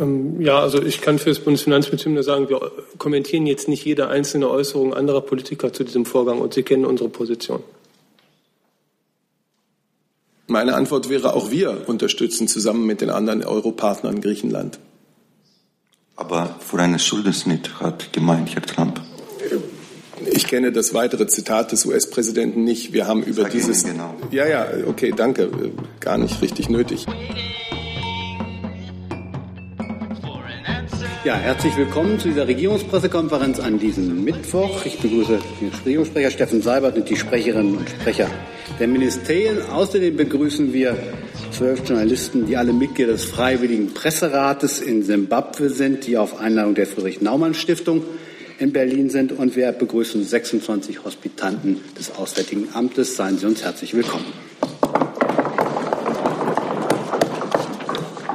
Ähm, ja, also ich kann für das Bundesfinanzministerium nur sagen, wir kommentieren jetzt nicht jede einzelne Äußerung anderer Politiker zu diesem Vorgang und Sie kennen unsere Position. Meine Antwort wäre, auch wir unterstützen zusammen mit den anderen Europartnern Griechenland. Aber für einen Schuldenschnitt hat gemeint Herr Trump. Ich kenne das weitere Zitat des US-Präsidenten nicht. Wir haben über Sag dieses. Genau. Ja, ja, okay, danke. Gar nicht richtig nötig. Ja, herzlich willkommen zu dieser Regierungspressekonferenz an diesem Mittwoch. Ich begrüße den Regierungssprecher Steffen Seibert und die Sprecherinnen und Sprecher der Ministerien. Außerdem begrüßen wir zwölf Journalisten, die alle Mitglieder des Freiwilligen Presserates in Simbabwe sind, die auf Einladung der Friedrich-Naumann-Stiftung in Berlin sind. Und wir begrüßen 26 Hospitanten des Auswärtigen Amtes. Seien Sie uns herzlich willkommen.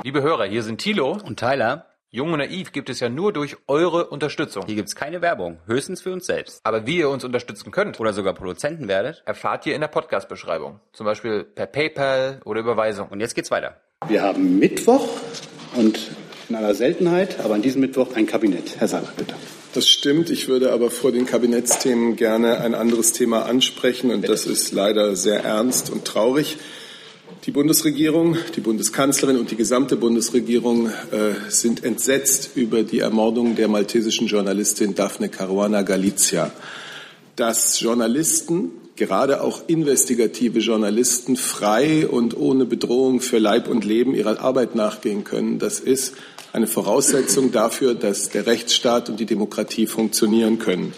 Liebe Hörer, hier sind Thilo. Und Tyler, Jung und Naiv gibt es ja nur durch eure Unterstützung. hier gibt's keine Werbung, höchstens für uns selbst. Aber wie ihr uns unterstützen könnt, Oder sogar Produzenten werdet. erfahrt ihr in der Podcast-Beschreibung. Zum Beispiel per PayPal oder Überweisung. Und jetzt geht's weiter. Wir haben Mittwoch und in aller Seltenheit, aber an diesem Mittwoch ein Kabinett. Herr Seibert, bitte. Das stimmt. Ich würde aber vor den Kabinettsthemen gerne ein anderes Thema ansprechen und das ist leider sehr ernst und traurig. Die Bundesregierung, die Bundeskanzlerin und die gesamte Bundesregierung äh, sind entsetzt über die Ermordung der maltesischen Journalistin Daphne Caruana Galizia. Dass Journalisten, gerade auch investigative Journalisten, frei und ohne Bedrohung für Leib und Leben ihrer Arbeit nachgehen können, das ist eine Voraussetzung dafür, dass der Rechtsstaat und die Demokratie funktionieren können.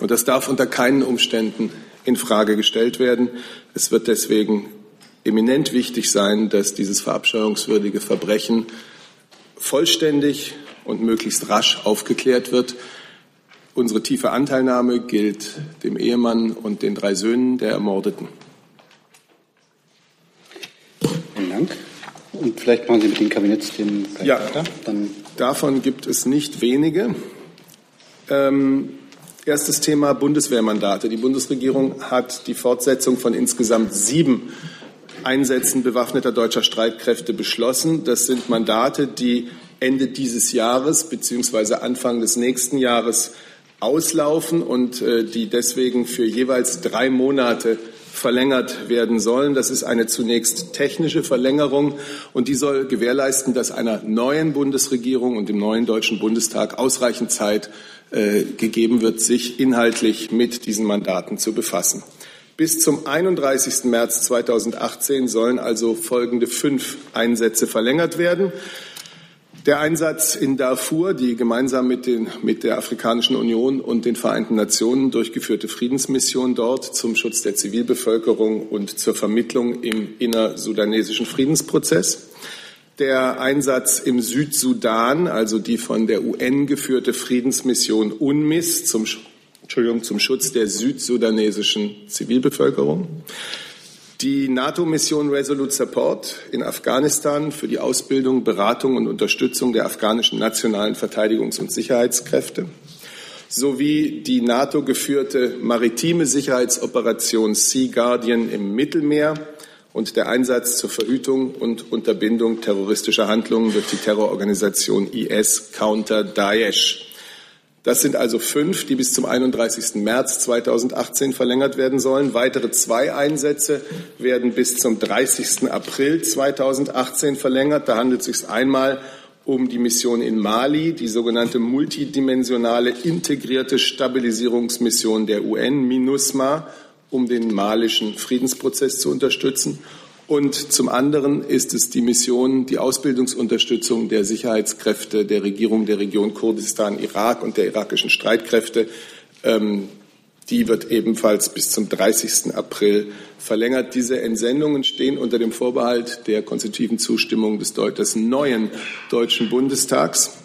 Und das darf unter keinen Umständen in Frage gestellt werden. Es wird deswegen eminent wichtig sein, dass dieses verabscheuungswürdige Verbrechen vollständig und möglichst rasch aufgeklärt wird. Unsere tiefe Anteilnahme gilt dem Ehemann und den drei Söhnen der Ermordeten. Vielen Dank. Und vielleicht machen Sie mit den Kabinettsthemen gleich Ja. weiter. Dann Davon gibt es nicht wenige. Ähm, erstes Thema Bundeswehrmandate. Die Bundesregierung hat die Fortsetzung von insgesamt sieben Einsätzen bewaffneter deutscher Streitkräfte beschlossen. Das sind Mandate, die Ende dieses Jahres bzw. Anfang des nächsten Jahres auslaufen und äh, die deswegen für jeweils drei Monate verlängert werden sollen. Das ist eine zunächst technische Verlängerung und die soll gewährleisten, dass einer neuen Bundesregierung und dem neuen Deutschen Bundestag ausreichend Zeit äh, gegeben wird, sich inhaltlich mit diesen Mandaten zu befassen. Bis zum 31. März 2018 sollen also folgende fünf Einsätze verlängert werden. Der Einsatz in Darfur, die gemeinsam mit, den, mit der Afrikanischen Union und den Vereinten Nationen durchgeführte Friedensmission dort zum Schutz der Zivilbevölkerung und zur Vermittlung im innersudanesischen Friedensprozess. Der Einsatz im Südsudan, also die von der UN geführte Friedensmission UNMIS zum, Entschuldigung, zum Schutz der südsudanesischen Zivilbevölkerung. Die NATO-Mission Resolute Support in Afghanistan für die Ausbildung, Beratung und Unterstützung der afghanischen nationalen Verteidigungs- und Sicherheitskräfte sowie die NATO-geführte maritime Sicherheitsoperation Sea Guardian im Mittelmeer und der Einsatz zur Verhütung und Unterbindung terroristischer Handlungen durch die Terrororganisation IS Counter Daesh. Das sind also fünf, die bis zum 31. März 2018 verlängert werden sollen. Weitere zwei Einsätze werden bis zum 30. April 2018 verlängert. Da handelt es sich einmal um die Mission in Mali, die sogenannte multidimensionale integrierte Stabilisierungsmission der UN, MINUSMA, um den malischen Friedensprozess zu unterstützen. Und zum anderen ist es die Mission, die Ausbildungsunterstützung der Sicherheitskräfte der Regierung der Region Kurdistan, Irak und der irakischen Streitkräfte. Ähm, die wird ebenfalls bis zum 30. April verlängert. Diese Entsendungen stehen unter dem Vorbehalt der konstitutiven Zustimmung des, des neuen Deutschen Bundestags.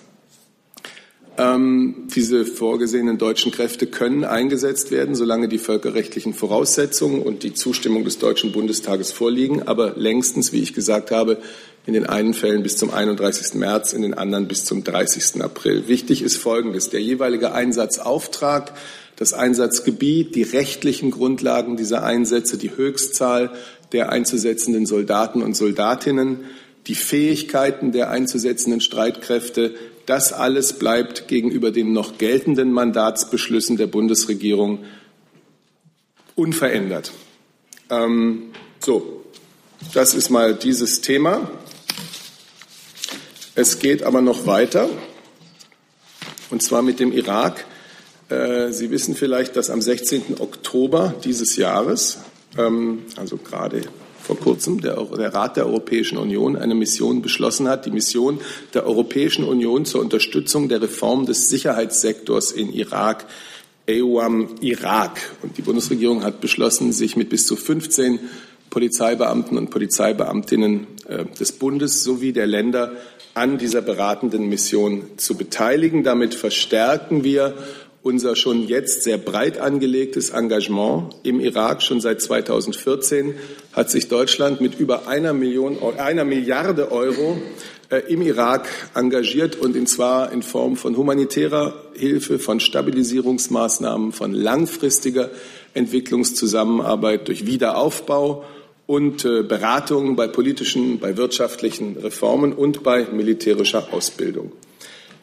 Ähm, diese vorgesehenen deutschen Kräfte können eingesetzt werden, solange die völkerrechtlichen Voraussetzungen und die Zustimmung des Deutschen Bundestages vorliegen, aber längstens, wie ich gesagt habe, in den einen Fällen bis zum 31. März, in den anderen bis zum 30. April. Wichtig ist Folgendes. Der jeweilige Einsatzauftrag, das Einsatzgebiet, die rechtlichen Grundlagen dieser Einsätze, die Höchstzahl der einzusetzenden Soldaten und Soldatinnen, die Fähigkeiten der einzusetzenden Streitkräfte, das alles bleibt gegenüber den noch geltenden Mandatsbeschlüssen der Bundesregierung unverändert. Ähm, so, das ist mal dieses Thema. Es geht aber noch weiter, und zwar mit dem Irak. Äh, Sie wissen vielleicht, dass am 16. Oktober dieses Jahres, ähm, also gerade vor kurzem der, der, Rat der Europäischen Union eine Mission beschlossen hat, die Mission der Europäischen Union zur Unterstützung der Reform des Sicherheitssektors in Irak, EUAM Irak. Und die Bundesregierung hat beschlossen, sich mit bis zu 15 Polizeibeamten und Polizeibeamtinnen äh, des Bundes sowie der Länder an dieser beratenden Mission zu beteiligen. Damit verstärken wir unser schon jetzt sehr breit angelegtes Engagement im Irak. Schon seit 2014 hat sich Deutschland mit über einer, Million, einer Milliarde Euro äh, im Irak engagiert und zwar in Form von humanitärer Hilfe, von Stabilisierungsmaßnahmen, von langfristiger Entwicklungszusammenarbeit durch Wiederaufbau und äh, Beratungen bei politischen, bei wirtschaftlichen Reformen und bei militärischer Ausbildung.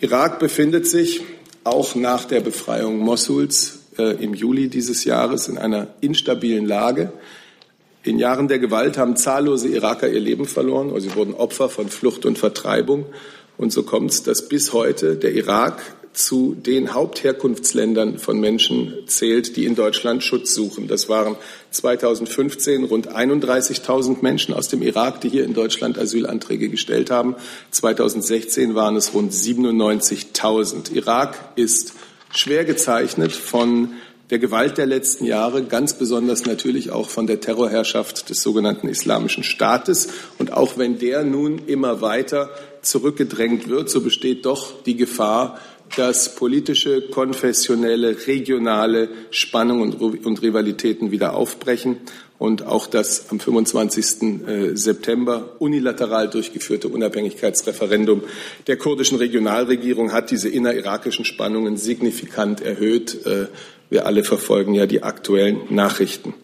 Irak befindet sich auch nach der Befreiung Mossuls äh, im Juli dieses Jahres in einer instabilen Lage. In Jahren der Gewalt haben zahllose Iraker ihr Leben verloren, oder sie wurden Opfer von Flucht und Vertreibung. Und so kommt es, dass bis heute der Irak zu den Hauptherkunftsländern von Menschen zählt, die in Deutschland Schutz suchen. Das waren 2015 rund 31.000 Menschen aus dem Irak, die hier in Deutschland Asylanträge gestellt haben. 2016 waren es rund 97.000. Irak ist schwer gezeichnet von der Gewalt der letzten Jahre, ganz besonders natürlich auch von der Terrorherrschaft des sogenannten Islamischen Staates. Und auch wenn der nun immer weiter zurückgedrängt wird, so besteht doch die Gefahr, dass politische, konfessionelle, regionale Spannungen und Rivalitäten wieder aufbrechen und auch das am 25. Äh, September unilateral durchgeführte Unabhängigkeitsreferendum der kurdischen Regionalregierung hat diese innerirakischen Spannungen signifikant erhöht. Äh, wir alle verfolgen ja die aktuellen Nachrichten.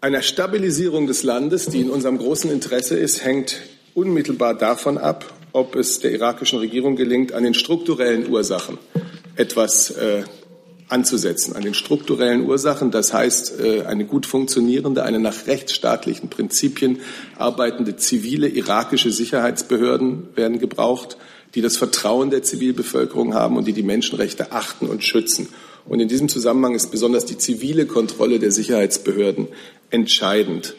Eine Stabilisierung des Landes, die in unserem großen Interesse ist, hängt unmittelbar davon ab, ob es der irakischen Regierung gelingt, an den strukturellen Ursachen etwas äh, anzusetzen, an den strukturellen Ursachen. Das heißt, äh, eine gut funktionierende, eine nach rechtsstaatlichen Prinzipien arbeitende zivile irakische Sicherheitsbehörden werden gebraucht, die das Vertrauen der Zivilbevölkerung haben und die die Menschenrechte achten und schützen. Und in diesem Zusammenhang ist besonders die zivile Kontrolle der Sicherheitsbehörden entscheidend.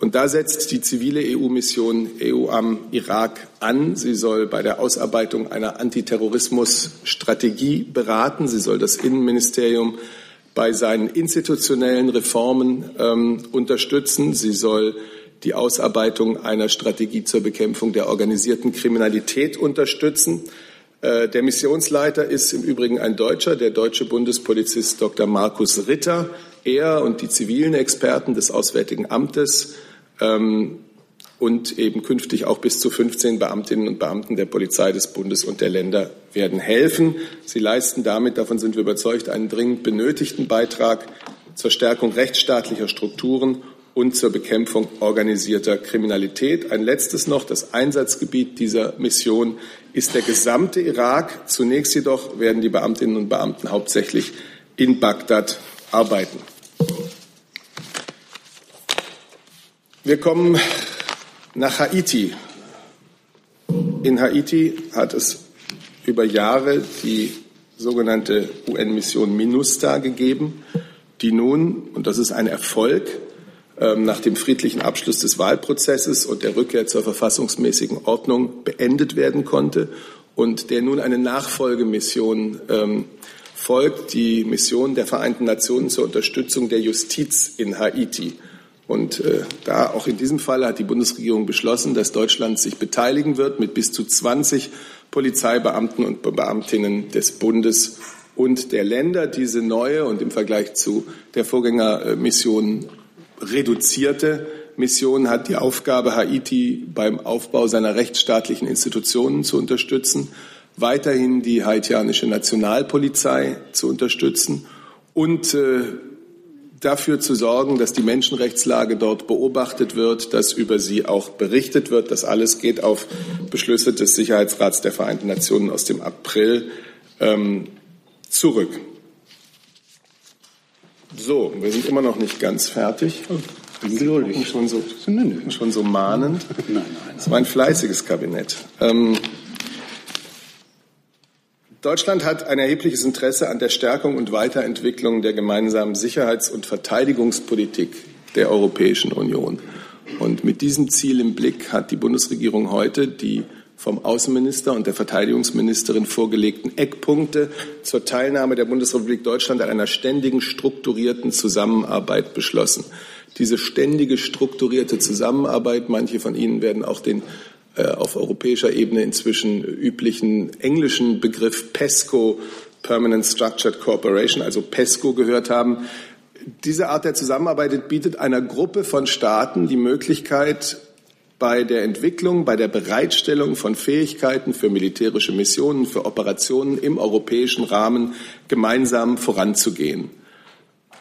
Und da setzt die zivile EU-Mission EU am Irak an. Sie soll bei der Ausarbeitung einer Antiterrorismusstrategie beraten. Sie soll das Innenministerium bei seinen institutionellen Reformen ähm, unterstützen. Sie soll die Ausarbeitung einer Strategie zur Bekämpfung der organisierten Kriminalität unterstützen. Äh, der Missionsleiter ist im Übrigen ein Deutscher, der deutsche Bundespolizist Dr. Markus Ritter. Er und die zivilen Experten des Auswärtigen Amtes und eben künftig auch bis zu 15 Beamtinnen und Beamten der Polizei des Bundes und der Länder werden helfen. Sie leisten damit, davon sind wir überzeugt, einen dringend benötigten Beitrag zur Stärkung rechtsstaatlicher Strukturen und zur Bekämpfung organisierter Kriminalität. Ein letztes noch. Das Einsatzgebiet dieser Mission ist der gesamte Irak. Zunächst jedoch werden die Beamtinnen und Beamten hauptsächlich in Bagdad arbeiten. Wir kommen nach Haiti. In Haiti hat es über Jahre die sogenannte UN-Mission MINUSTA gegeben, die nun, und das ist ein Erfolg, ähm, nach dem friedlichen Abschluss des Wahlprozesses und der Rückkehr zur verfassungsmäßigen Ordnung beendet werden konnte und der nun eine Nachfolgemission ähm, folgt, die Mission der Vereinten Nationen zur Unterstützung der Justiz in Haiti. Und äh, da auch in diesem Fall hat die Bundesregierung beschlossen, dass Deutschland sich beteiligen wird mit bis zu 20 Polizeibeamten und Beamtinnen des Bundes und der Länder. Diese neue und im Vergleich zu der Vorgängermission reduzierte Mission hat die Aufgabe, Haiti beim Aufbau seiner rechtsstaatlichen Institutionen zu unterstützen, weiterhin die haitianische Nationalpolizei zu unterstützen und äh, dafür zu sorgen, dass die Menschenrechtslage dort beobachtet wird, dass über sie auch berichtet wird. Das alles geht auf Beschlüsse des Sicherheitsrats der Vereinten Nationen aus dem April ähm, zurück. So, wir sind immer noch nicht ganz fertig. Geduldig. Schon so, schon so mahnend. Nein, nein. Es war ein fleißiges Kabinett. Ähm, Deutschland hat ein erhebliches Interesse an der Stärkung und Weiterentwicklung der gemeinsamen Sicherheits- und Verteidigungspolitik der Europäischen Union. Und mit diesem Ziel im Blick hat die Bundesregierung heute die vom Außenminister und der Verteidigungsministerin vorgelegten Eckpunkte zur Teilnahme der Bundesrepublik Deutschland an einer ständigen strukturierten Zusammenarbeit beschlossen. Diese ständige strukturierte Zusammenarbeit, manche von Ihnen werden auch den auf europäischer Ebene inzwischen üblichen englischen Begriff PESCO, Permanent Structured Cooperation, also PESCO gehört haben. Diese Art der Zusammenarbeit bietet einer Gruppe von Staaten die Möglichkeit, bei der Entwicklung, bei der Bereitstellung von Fähigkeiten für militärische Missionen, für Operationen im europäischen Rahmen gemeinsam voranzugehen.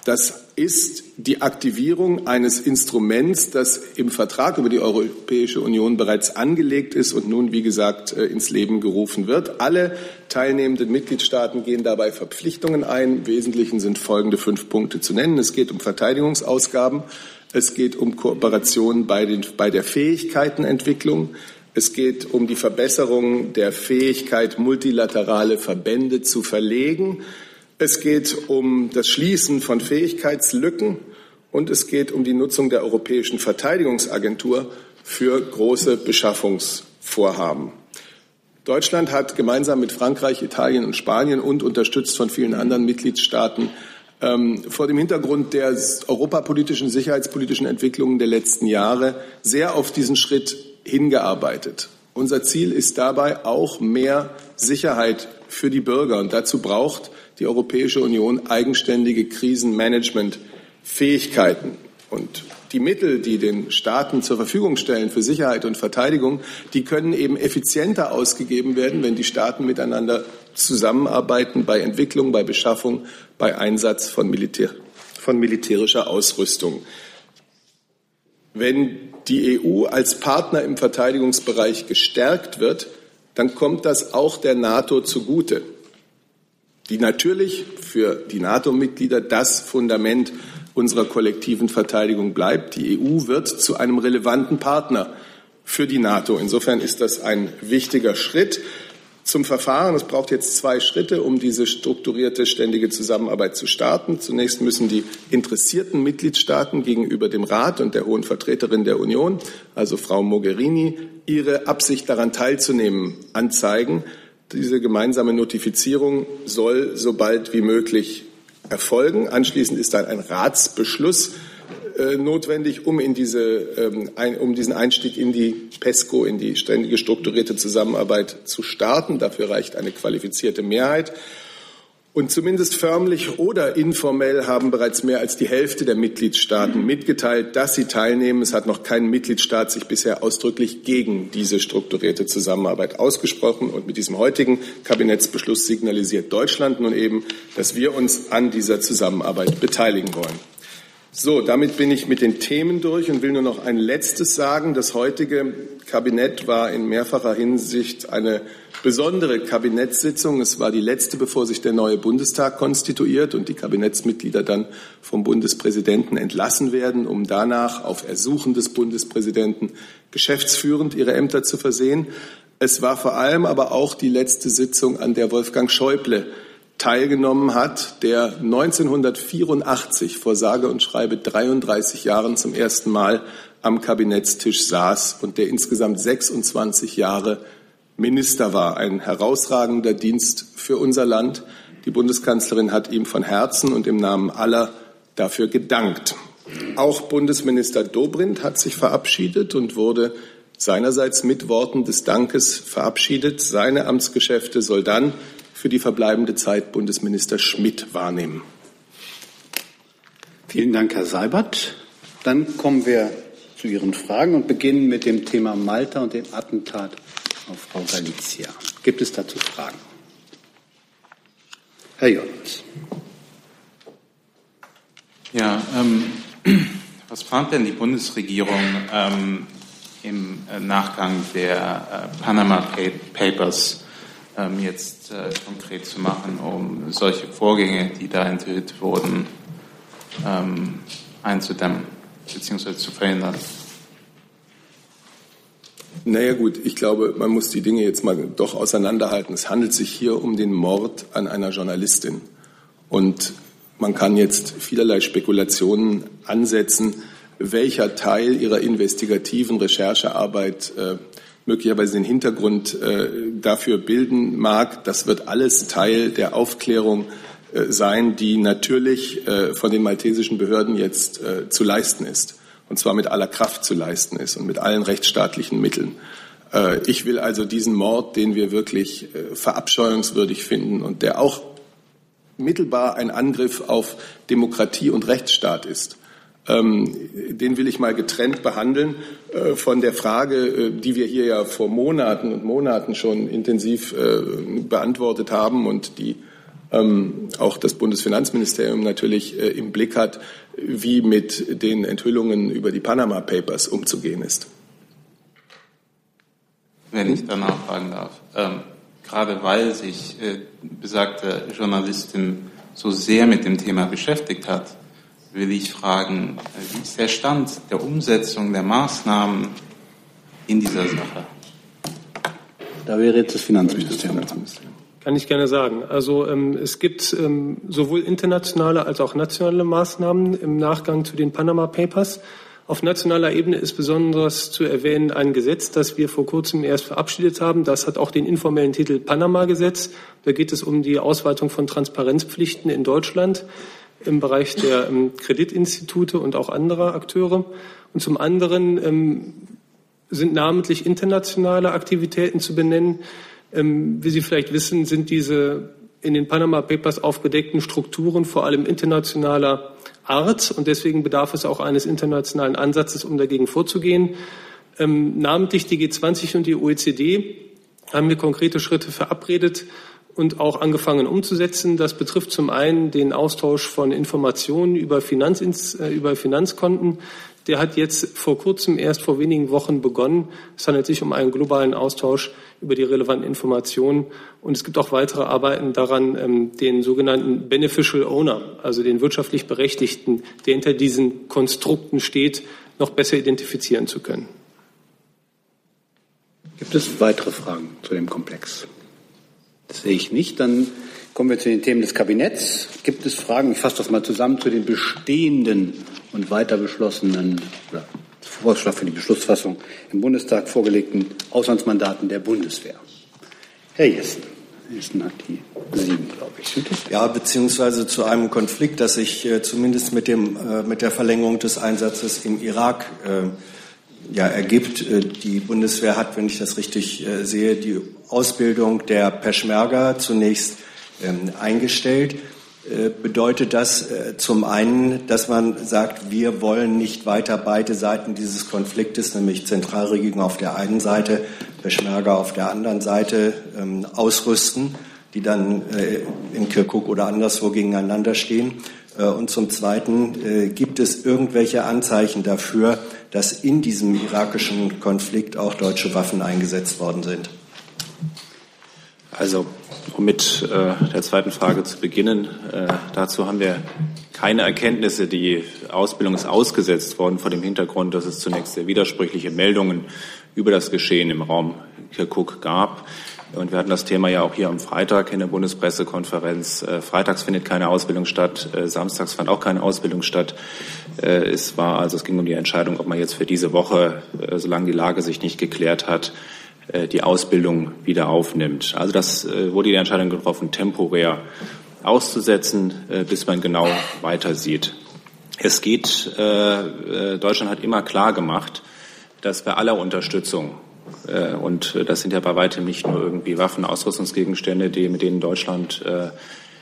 Das ist die Aktivierung eines Instruments, das im Vertrag über die Europäische Union bereits angelegt ist und nun, wie gesagt, äh, ins Leben gerufen wird. Alle teilnehmenden Mitgliedstaaten gehen dabei Verpflichtungen ein. Im Wesentlichen sind folgende fünf Punkte zu nennen. Es geht um Verteidigungsausgaben. Es geht um Kooperation bei, den, bei der Fähigkeitenentwicklung. Es geht um die Verbesserung der Fähigkeit, multilaterale Verbände zu verlegen. Es geht um das Schließen von Fähigkeitslücken und es geht um die Nutzung der Europäischen Verteidigungsagentur für große Beschaffungsvorhaben. Deutschland hat gemeinsam mit Frankreich, Italien und Spanien und unterstützt von vielen anderen Mitgliedstaaten ähm, vor dem Hintergrund der europapolitischen, sicherheitspolitischen Entwicklungen der letzten Jahre sehr auf diesen Schritt hingearbeitet. Unser Ziel ist dabei auch mehr Sicherheit für die Bürger. Und dazu braucht die Europäische Union eigenständige Krisenmanagementfähigkeiten. Und die Mittel, die den Staaten zur Verfügung stellen für Sicherheit und Verteidigung, die können eben effizienter ausgegeben werden, wenn die Staaten miteinander zusammenarbeiten bei Entwicklung, bei Beschaffung, bei Einsatz von, Militär, von militärischer Ausrüstung. Wenn die EU als Partner im Verteidigungsbereich gestärkt wird, dann kommt das auch der NATO zugute, die natürlich für die NATO-Mitglieder das Fundament unserer kollektiven Verteidigung bleibt. Die EU wird zu einem relevanten Partner für die NATO. Insofern ist das ein wichtiger Schritt zum Verfahren. Es braucht jetzt zwei Schritte, um diese strukturierte ständige Zusammenarbeit zu starten. Zunächst müssen die interessierten Mitgliedstaaten gegenüber dem Rat und der hohen Vertreterin der Union, also Frau Mogherini, ihre Absicht daran teilzunehmen, anzeigen. Diese gemeinsame Notifizierung soll so bald wie möglich erfolgen. Anschließend ist dann ein Ratsbeschluss äh, notwendig, um, in diese, ähm, ein, um diesen Einstieg in die PESCO, in die ständige strukturierte Zusammenarbeit zu starten. Dafür reicht eine qualifizierte Mehrheit. Und zumindest förmlich oder informell haben bereits mehr als die Hälfte der Mitgliedstaaten mitgeteilt, dass sie teilnehmen. Es hat noch kein Mitgliedstaat sich bisher ausdrücklich gegen diese strukturierte Zusammenarbeit ausgesprochen. Und mit diesem heutigen Kabinettsbeschluss signalisiert Deutschland nun eben, dass wir uns an dieser Zusammenarbeit beteiligen wollen. So, damit bin ich mit den Themen durch und will nur noch ein letztes sagen. Das heutige Kabinett war in mehrfacher Hinsicht eine besondere Kabinettssitzung. Es war die letzte, bevor sich der neue Bundestag konstituiert und die Kabinettsmitglieder dann vom Bundespräsidenten entlassen werden, um danach auf Ersuchen des Bundespräsidenten geschäftsführend ihre Ämter zu versehen. Es war vor allem aber auch die letzte Sitzung, an der Wolfgang Schäuble teilgenommen hat, der 1984 vor sage und schreibe 33 Jahren zum ersten Mal am Kabinettstisch saß und der insgesamt 26 Jahre Minister war. Ein herausragender Dienst für unser Land. Die Bundeskanzlerin hat ihm von Herzen und im Namen aller dafür gedankt. Auch Bundesminister Dobrindt hat sich verabschiedet und wurde seinerseits mit Worten des Dankes verabschiedet. Seine Amtsgeschäfte soll dann für die verbleibende Zeit Bundesminister Schmidt wahrnehmen. Vielen Dank, Herr Seibert. Dann kommen wir zu Ihren Fragen und beginnen mit dem Thema Malta und dem Attentat auf Frau Galizia. Gibt es dazu Fragen? Herr Jolens. Ja, ähm, was plant denn die Bundesregierung ähm, im äh, Nachgang der äh, Panama Papers ähm, jetzt äh, konkret zu machen, um solche Vorgänge, die da enthüllt wurden, ähm, einzudämmen bzw. zu verhindern? Naja gut, ich glaube, man muss die Dinge jetzt mal doch auseinanderhalten. Es handelt sich hier um den Mord an einer Journalistin. Und man kann jetzt vielerlei Spekulationen ansetzen, welcher Teil ihrer investigativen Recherchearbeit äh, möglicherweise den Hintergrund äh, dafür bilden mag. Das wird alles Teil der Aufklärung äh, sein, die natürlich äh, von den maltesischen Behörden jetzt zu leisten ist und zwar mit aller Kraft zu leisten ist und mit allen rechtsstaatlichen Mitteln. Ich will also diesen Mord, den wir wirklich verabscheuungswürdig finden und der auch mittelbar ein Angriff auf Demokratie und Rechtsstaat ist, den will ich mal getrennt behandeln äh, von der Frage, die wir hier ja vor Monaten und Monaten schon intensiv beantwortet haben und die ähm, auch das Bundesfinanzministerium natürlich äh, im Blick hat, wie mit den Enthüllungen über die Panama Papers umzugehen ist. Wenn ich danach fragen darf, ähm, gerade weil sich äh, besagte Journalistin so sehr mit dem Thema beschäftigt hat, will ich fragen, wie ist der Stand der Umsetzung der Maßnahmen in dieser Sache? Da wäre jetzt das Finanzministerium. Kann ich gerne sagen. Also ähm, es gibt ähm, sowohl internationale als auch nationale Maßnahmen im Nachgang zu den Panama Papers. Auf nationaler Ebene ist besonders zu erwähnen ein Gesetz, das wir vor kurzem erst verabschiedet haben. Das hat auch den informellen Titel Panama-Gesetz. Da geht es um die Ausweitung von Transparenzpflichten in Deutschland im Bereich der ähm, Kreditinstitute und auch anderer Akteure. Und zum anderen ähm, sind namentlich internationale Aktivitäten zu benennen, ähm, wie Sie vielleicht wissen, sind diese in den Panama Papers aufgedeckten Strukturen vor allem internationaler Art und deswegen bedarf es auch eines internationalen Ansatzes, um dagegen vorzugehen. Ähm, namentlich die G20 und die OECD haben wir konkrete Schritte verabredet und auch angefangen umzusetzen. Das betrifft zum einen den Austausch von Informationen über, Finanzins, äh, über Finanzkonten der hat jetzt vor kurzem, erst vor wenigen Wochen begonnen. Es handelt sich um einen globalen Austausch über die relevanten Informationen. Und es gibt auch weitere Arbeiten daran, ähm, den sogenannten Beneficial Owner, also den wirtschaftlich Berechtigten, der hinter diesen Konstrukten steht, noch besser identifizieren zu können. Gibt es weitere Fragen zu dem Komplex? Das sehe ich nicht. Dann kommen wir zu den Themen des Kabinetts. Gibt es Fragen? Ich fasse das mal zusammen zu den bestehenden und weiter beschlossenen oder Vorschlag für die Beschlussfassung im Bundestag vorgelegten Auslandsmandaten der Bundeswehr. Herr Jessen. Jessen hat die sieben, glaube ich. Ja, beziehungsweise zu einem Konflikt, das sich äh, zumindest mit, dem, äh, mit der Verlängerung des Einsatzes im Irak äh, ja, ergibt. Äh, die Bundeswehr hat, wenn ich das richtig äh, sehe, die Ausbildung der Peschmerga zunächst ähm, eingestellt. Äh, bedeutet das äh, zum einen, dass man sagt, wir wollen nicht weiter beide Seiten dieses Konfliktes, nämlich Zentralregierung auf der einen Seite, Peschmerga auf der anderen Seite, ähm, ausrüsten, die dann äh, in Kirkuk oder anderswo gegeneinander stehen. Und zum Zweiten, gibt es irgendwelche Anzeichen dafür, dass in diesem irakischen Konflikt auch deutsche Waffen eingesetzt worden sind? Also um mit äh, der zweiten Frage zu beginnen, äh, dazu haben wir keine Erkenntnisse. Die Ausbildung ist ausgesetzt worden vor dem Hintergrund, dass es zunächst sehr widersprüchliche Meldungen über das Geschehen im Raum Kirkuk gab. Und wir hatten das Thema ja auch hier am Freitag in der Bundespressekonferenz. Äh, freitags findet keine Ausbildung statt, äh, samstags fand auch keine Ausbildung statt. Äh, es war also, es ging um die Entscheidung, ob man jetzt für diese Woche, solange die Lage sich nicht geklärt hat, die Ausbildung wieder aufnimmt. Also das wurde die Entscheidung getroffen, temporär auszusetzen, bis man genau weiter sieht. Es geht, Deutschland hat immer klar gemacht, dass bei aller Unterstützung und das sind ja bei weitem nicht nur irgendwie Waffen, Ausrüstungsgegenstände, die, mit denen Deutschland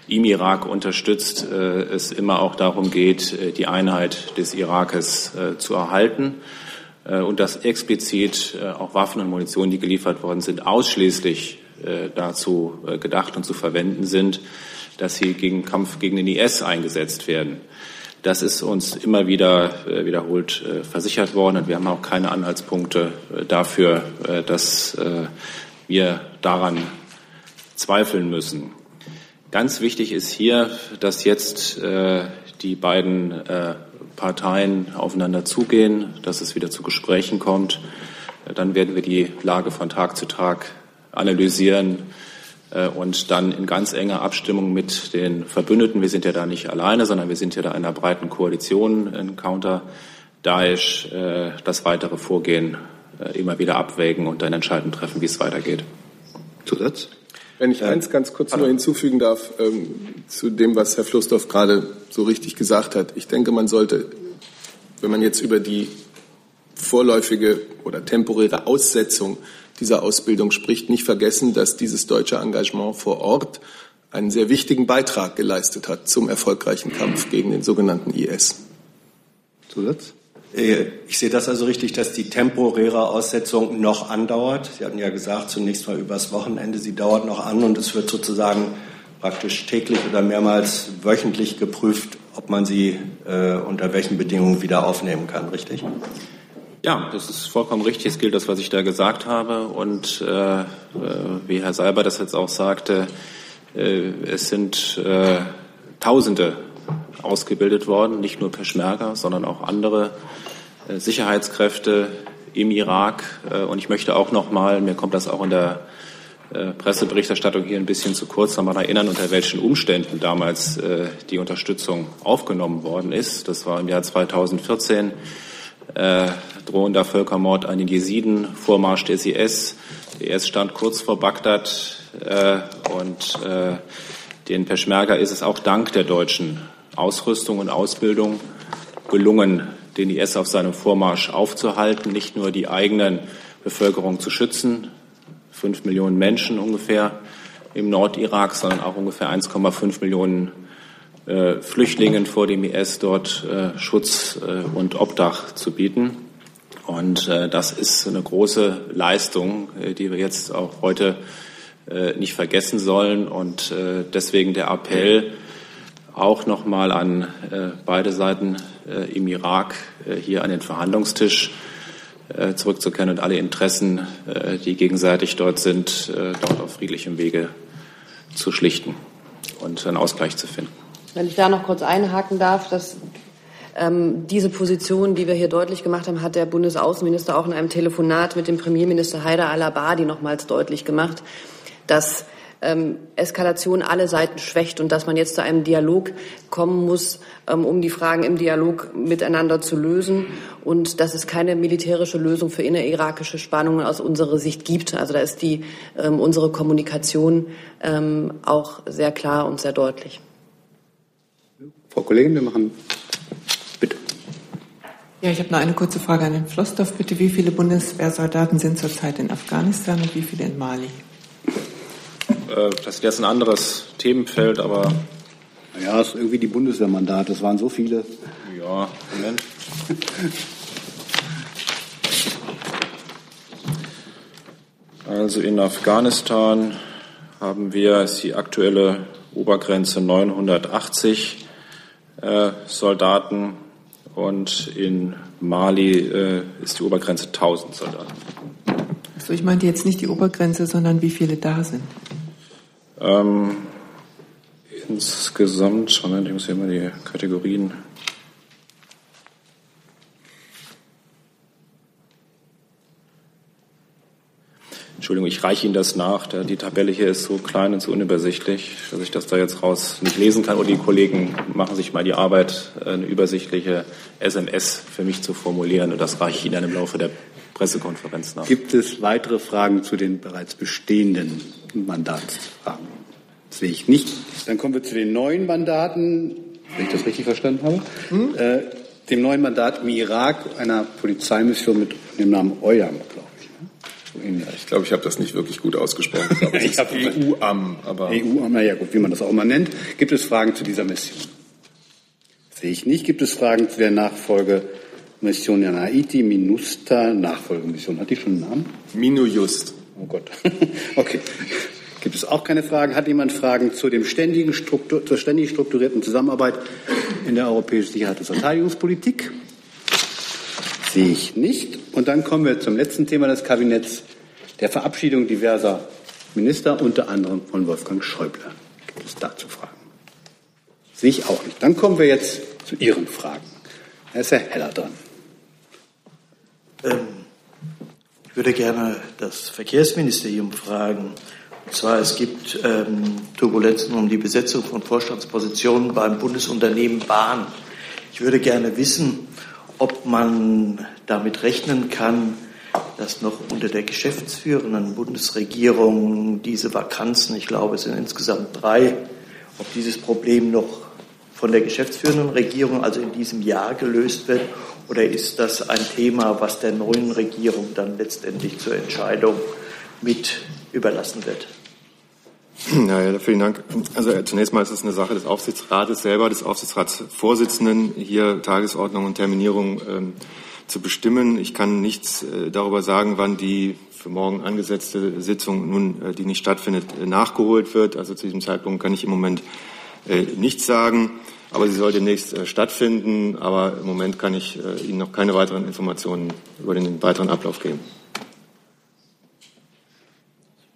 im Irak unterstützt, es immer auch darum geht, die Einheit des Irakes zu erhalten äh, und dass explizit äh, auch Waffen und Munition, die geliefert worden sind, ausschließlich äh, dazu gedacht und zu verwenden sind, dass sie gegen Kampf gegen den IS eingesetzt werden. Das ist uns immer wieder äh, wiederholt äh, versichert worden und wir haben auch keine Anhaltspunkte äh, dafür, dass wir daran zweifeln müssen. Ganz wichtig ist hier, dass jetzt die beiden Parteien aufeinander zugehen, dass es wieder zu Gesprächen kommt. Dann werden wir die Lage von Tag zu Tag analysieren und dann in ganz enger Abstimmung mit den Verbündeten, wir sind ja da nicht alleine, sondern wir sind ja da in einer breiten Koalition in Counter Daesh, äh, das weitere Vorgehen äh, immer wieder abwägen und dann Entscheidungen treffen, wie es weitergeht. Zusatz? Wenn ich eins ganz kurz nur hinzufügen darf ähm, zu dem, was Herr Flussdorf gerade so richtig gesagt hat. Ich denke, man sollte, wenn man jetzt über die vorläufige oder temporäre Aussetzung dieser Ausbildung spricht, nicht vergessen, dass dieses deutsche Engagement vor Ort einen sehr wichtigen Beitrag geleistet hat zum erfolgreichen Kampf gegen den sogenannten IS. Zusatz? Äh, ich sehe das also richtig, dass die temporäre Aussetzung noch andauert. Sie hatten ja gesagt, zunächst mal übers Wochenende. Sie dauert noch an und es wird sozusagen praktisch täglich oder mehrmals wöchentlich geprüft, ob man sie äh, unter welchen Bedingungen wieder aufnehmen kann, richtig? Ja, das ist vollkommen richtig. Es gilt das, was ich da gesagt habe. Und äh, äh, wie Herr Seiber das jetzt auch sagte, äh, es sind äh, Tausende ausgebildet worden, nicht nur Peschmerga, sondern auch andere äh, Sicherheitskräfte im Irak. Äh, und ich möchte auch noch mal, mir kommt das auch in der Presseberichterstattung hier ein bisschen zu kurz, nochmal erinnern, unter welchen Umständen damals die Unterstützung aufgenommen worden ist. Das war im Jahr 2014 äh, drohender Völkermord an den Jesiden, Vormarsch des IS. Der IS stand kurz vor Bagdad äh, und äh, den Peschmerga ist es auch dank der deutschen Ausrüstung und Ausbildung gelungen, den IS auf seinem Vormarsch aufzuhalten, nicht nur die eigenen Bevölkerung zu schützen, fünf Millionen Menschen ungefähr im Nordirak, sondern auch ungefähr 1,5 Millionen äh, Flüchtlingen vor dem IS dort äh, Schutz äh, und Obdach zu bieten. Und das ist eine große Leistung, die wir jetzt auch heute nicht vergessen sollen. Und deswegen der Appell auch nochmal an beide Seiten im Irak, hier an den Verhandlungstisch zurückzukehren und alle Interessen, die gegenseitig dort sind, dort auf friedlichem Wege zu schlichten und einen Ausgleich zu finden. Wenn ich da noch kurz einhaken darf, dass ähm, diese Position, die wir hier deutlich gemacht haben, hat der Bundesaußenminister auch in einem Telefonat mit dem Premierminister Haider al-Abadi nochmals deutlich gemacht, dass ähm, Eskalation alle Seiten schwächt und dass man jetzt zu einem Dialog kommen muss, ähm, um die Fragen im Dialog miteinander zu lösen und dass es keine militärische Lösung für innerirakische Spannungen aus unserer Sicht gibt. Also da ist die, ähm, unsere Kommunikation ähm, auch sehr klar und sehr deutlich. Frau Kollegin, wir machen. Bitte. Ja, ich habe noch eine kurze Frage an den Flossdorf. Bitte, wie viele Bundeswehrsoldaten sind zurzeit in Afghanistan und wie viele in Mali? Äh, das ist jetzt ein anderes Themenfeld, aber. Ja, es ist irgendwie die Bundeswehrmandate. Das waren so viele. Ja, Moment. Also in Afghanistan haben wir die aktuelle Obergrenze 980 äh, Soldaten und in Mali äh, ist die Obergrenze 1000 Soldaten. Also ich meinte jetzt nicht die Obergrenze, sondern wie viele da sind. Ähm, insgesamt, Moment, ich muss hier mal die Kategorien Entschuldigung, ich reiche Ihnen das nach. Die Tabelle hier ist so klein und so unübersichtlich, dass ich das da jetzt raus nicht lesen kann. Und die Kollegen machen sich mal die Arbeit, eine übersichtliche SMS für mich zu formulieren. Und das reiche ich Ihnen im Laufe der Pressekonferenz nach. Gibt es weitere Fragen zu den bereits bestehenden Mandatsfragen? Das sehe ich nicht. Dann kommen wir zu den neuen Mandaten, wenn ich das richtig verstanden habe. Hm? Äh, dem neuen Mandat im Irak, einer Polizeimission mit dem Namen EUAM, glaube ich glaube, ich habe das nicht wirklich gut ausgesprochen. Ich glaube, es ist EU-Am. EU-Am, naja gut, wie man das auch immer nennt. Gibt es Fragen zu dieser Mission? Sehe ich nicht. Gibt es Fragen zu der Nachfolgemission in Haiti, MINUSTA, Nachfolgemission? Hat die schon einen Namen? Minujust. Oh Gott. okay. Gibt es auch keine Fragen? Hat jemand Fragen zu dem ständigen Struktur, zur ständig strukturierten Zusammenarbeit in der europäischen Sicherheit und Verteidigungspolitik? Sehe ich nicht. Und dann kommen wir zum letzten Thema des Kabinetts, der Verabschiedung diverser Minister, unter anderem von Wolfgang Schäuble. Gibt es dazu Fragen? Sehe ich auch nicht. Dann kommen wir jetzt zu Ihren Fragen. Da ist Herr Heller dran. Ähm, ich würde gerne das Verkehrsministerium fragen. Und zwar, es gibt ähm, Turbulenzen um die Besetzung von Vorstandspositionen beim Bundesunternehmen Bahn. Ich würde gerne wissen, ob man damit rechnen kann, dass noch unter der geschäftsführenden Bundesregierung diese Vakanzen, ich glaube es sind insgesamt drei, ob dieses Problem noch von der geschäftsführenden Regierung, also in diesem Jahr, gelöst wird? Oder ist das ein Thema, was der neuen Regierung dann letztendlich zur Entscheidung mit überlassen wird? Ja, ja, vielen Dank. Also äh, zunächst mal ist es eine Sache des Aufsichtsrates selber, des Aufsichtsratsvorsitzenden, hier Tagesordnung und Terminierung ähm, zu bestimmen. Ich kann nichts äh, darüber sagen, wann die für morgen angesetzte Sitzung nun, äh, die nicht stattfindet, äh, nachgeholt wird. Also zu diesem Zeitpunkt kann ich im Moment äh, nichts sagen. Aber sie soll demnächst stattfinden. Aber im Moment kann ich Ihnen noch keine weiteren Informationen über den weiteren Ablauf geben.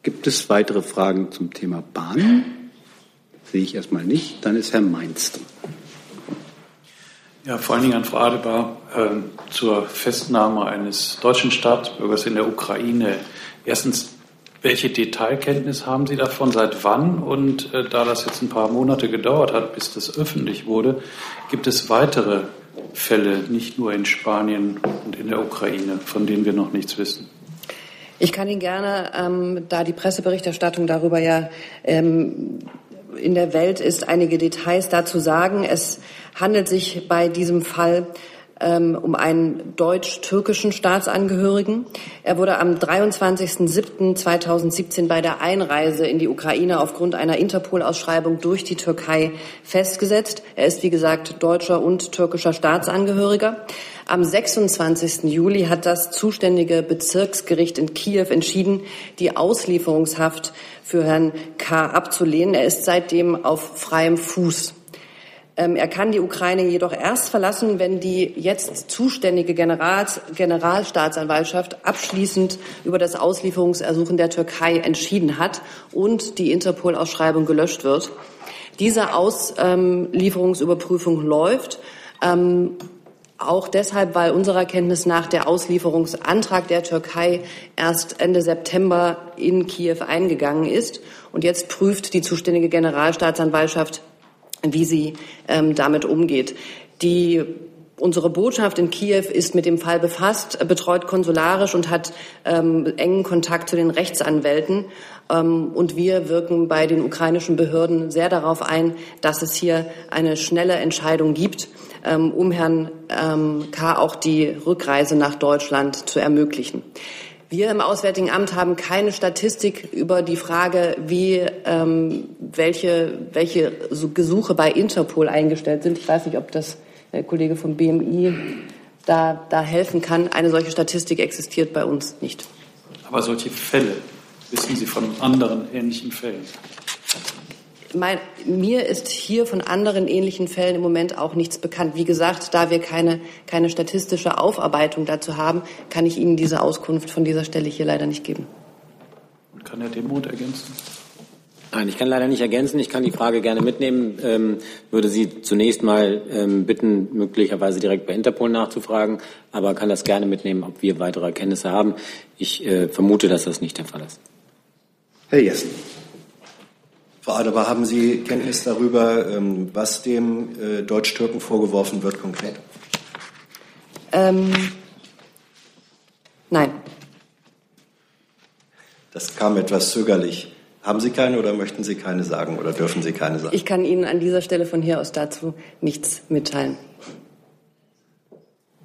Gibt es weitere Fragen zum Thema Bahn? Sehe ich erstmal nicht. Dann ist Herr Mainz. Ja, vor allen Dingen an Frau Adebar äh, zur Festnahme eines deutschen Staatsbürgers in der Ukraine. Erstens, welche Detailkenntnis haben Sie davon? Seit wann? Und äh, da das jetzt ein paar Monate gedauert hat, bis das öffentlich wurde, gibt es weitere Fälle, nicht nur in Spanien und in der Ukraine, von denen wir noch nichts wissen? Ich kann Ihnen gerne, ähm, da die Presseberichterstattung darüber ja ähm, in der Welt ist, einige Details dazu sagen. Es handelt sich bei diesem Fall um einen deutsch-türkischen Staatsangehörigen. Er wurde am 23.07.2017 bei der Einreise in die Ukraine aufgrund einer Interpol-Ausschreibung durch die Türkei festgesetzt. Er ist, wie gesagt, deutscher und türkischer Staatsangehöriger. Am 26. Juli hat das zuständige Bezirksgericht in Kiew entschieden, die Auslieferungshaft für Herrn K. abzulehnen. Er ist seitdem auf freiem Fuß. Ähm, er kann die Ukraine jedoch erst verlassen, wenn die jetzt zuständige Generals, Generalstaatsanwaltschaft abschließend über das Auslieferungsersuchen der Türkei entschieden hat und die Interpol-Ausschreibung gelöscht wird. Diese Auslieferungsüberprüfung läuft. Ähm, auch deshalb, weil unserer Kenntnis nach der Auslieferungsantrag der Türkei erst Ende September in Kiew eingegangen ist. Und jetzt prüft die zuständige Generalstaatsanwaltschaft wie sie ähm, damit umgeht. Die Unsere Botschaft in Kiew ist mit dem Fall befasst, betreut konsularisch und hat ähm, engen Kontakt zu den Rechtsanwälten. Ähm, und wir wirken bei den ukrainischen Behörden sehr darauf ein, dass es hier eine schnelle Entscheidung gibt, ähm, um Herrn ähm, K. auch die Rückreise nach Deutschland zu ermöglichen. Wir im Auswärtigen Amt haben keine Statistik über die Frage, wie ähm, welche, welche Gesuche bei Interpol eingestellt sind. Ich weiß nicht, ob das der Kollege vom BMI da, da helfen kann. Eine solche Statistik existiert bei uns nicht. Aber solche Fälle, wissen Sie von anderen ähnlichen Fällen? Mein, mir ist hier von anderen ähnlichen Fällen im Moment auch nichts bekannt. Wie gesagt, da wir keine, keine statistische Aufarbeitung dazu haben, kann ich Ihnen diese Auskunft von dieser Stelle hier leider nicht geben. Kann Herr Demuth ergänzen? Nein, ich kann leider nicht ergänzen. Ich kann die Frage gerne mitnehmen. Ähm, würde Sie zunächst mal ähm, bitten, möglicherweise direkt bei Interpol nachzufragen, aber kann das gerne mitnehmen, ob wir weitere Erkenntnisse haben. Ich äh, vermute, dass das nicht der Fall ist. Herr Jessen. Frau Adebar, haben Sie Kenntnis darüber, ähm, was dem äh, Deutsch-Türken vorgeworfen wird konkret? Ähm, nein. Das kam etwas zögerlich. Haben Sie keine oder möchten Sie keine sagen oder dürfen Sie keine sagen? Ich kann Ihnen an dieser Stelle von hier aus dazu nichts mitteilen.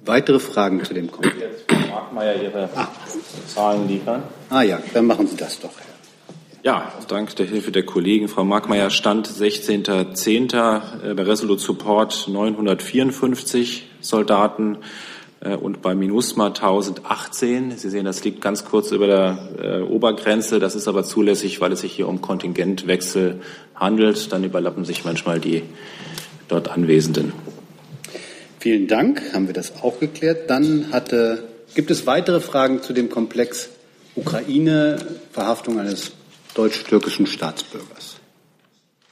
Weitere Fragen zu dem Komplex? Jetzt Frau Markmeier Ihre ah. Zahlen liefern. Ah ja, dann machen Sie das doch. Ja, dank der Hilfe der Kollegen. Frau Markmeier stand 16.10. bei Resolute Support 954 Soldaten äh, und bei MINUSMA 1018. Sie sehen, das liegt ganz kurz über der äh, Obergrenze. Das ist aber zulässig, weil es sich hier um Kontingentwechsel handelt. Dann überlappen sich manchmal die dort Anwesenden. Vielen Dank. Haben wir das auch geklärt. Dann hatte, gibt es weitere Fragen zu dem Komplex Ukraine, Verhaftung eines deutsch-türkischen Staatsbürgers?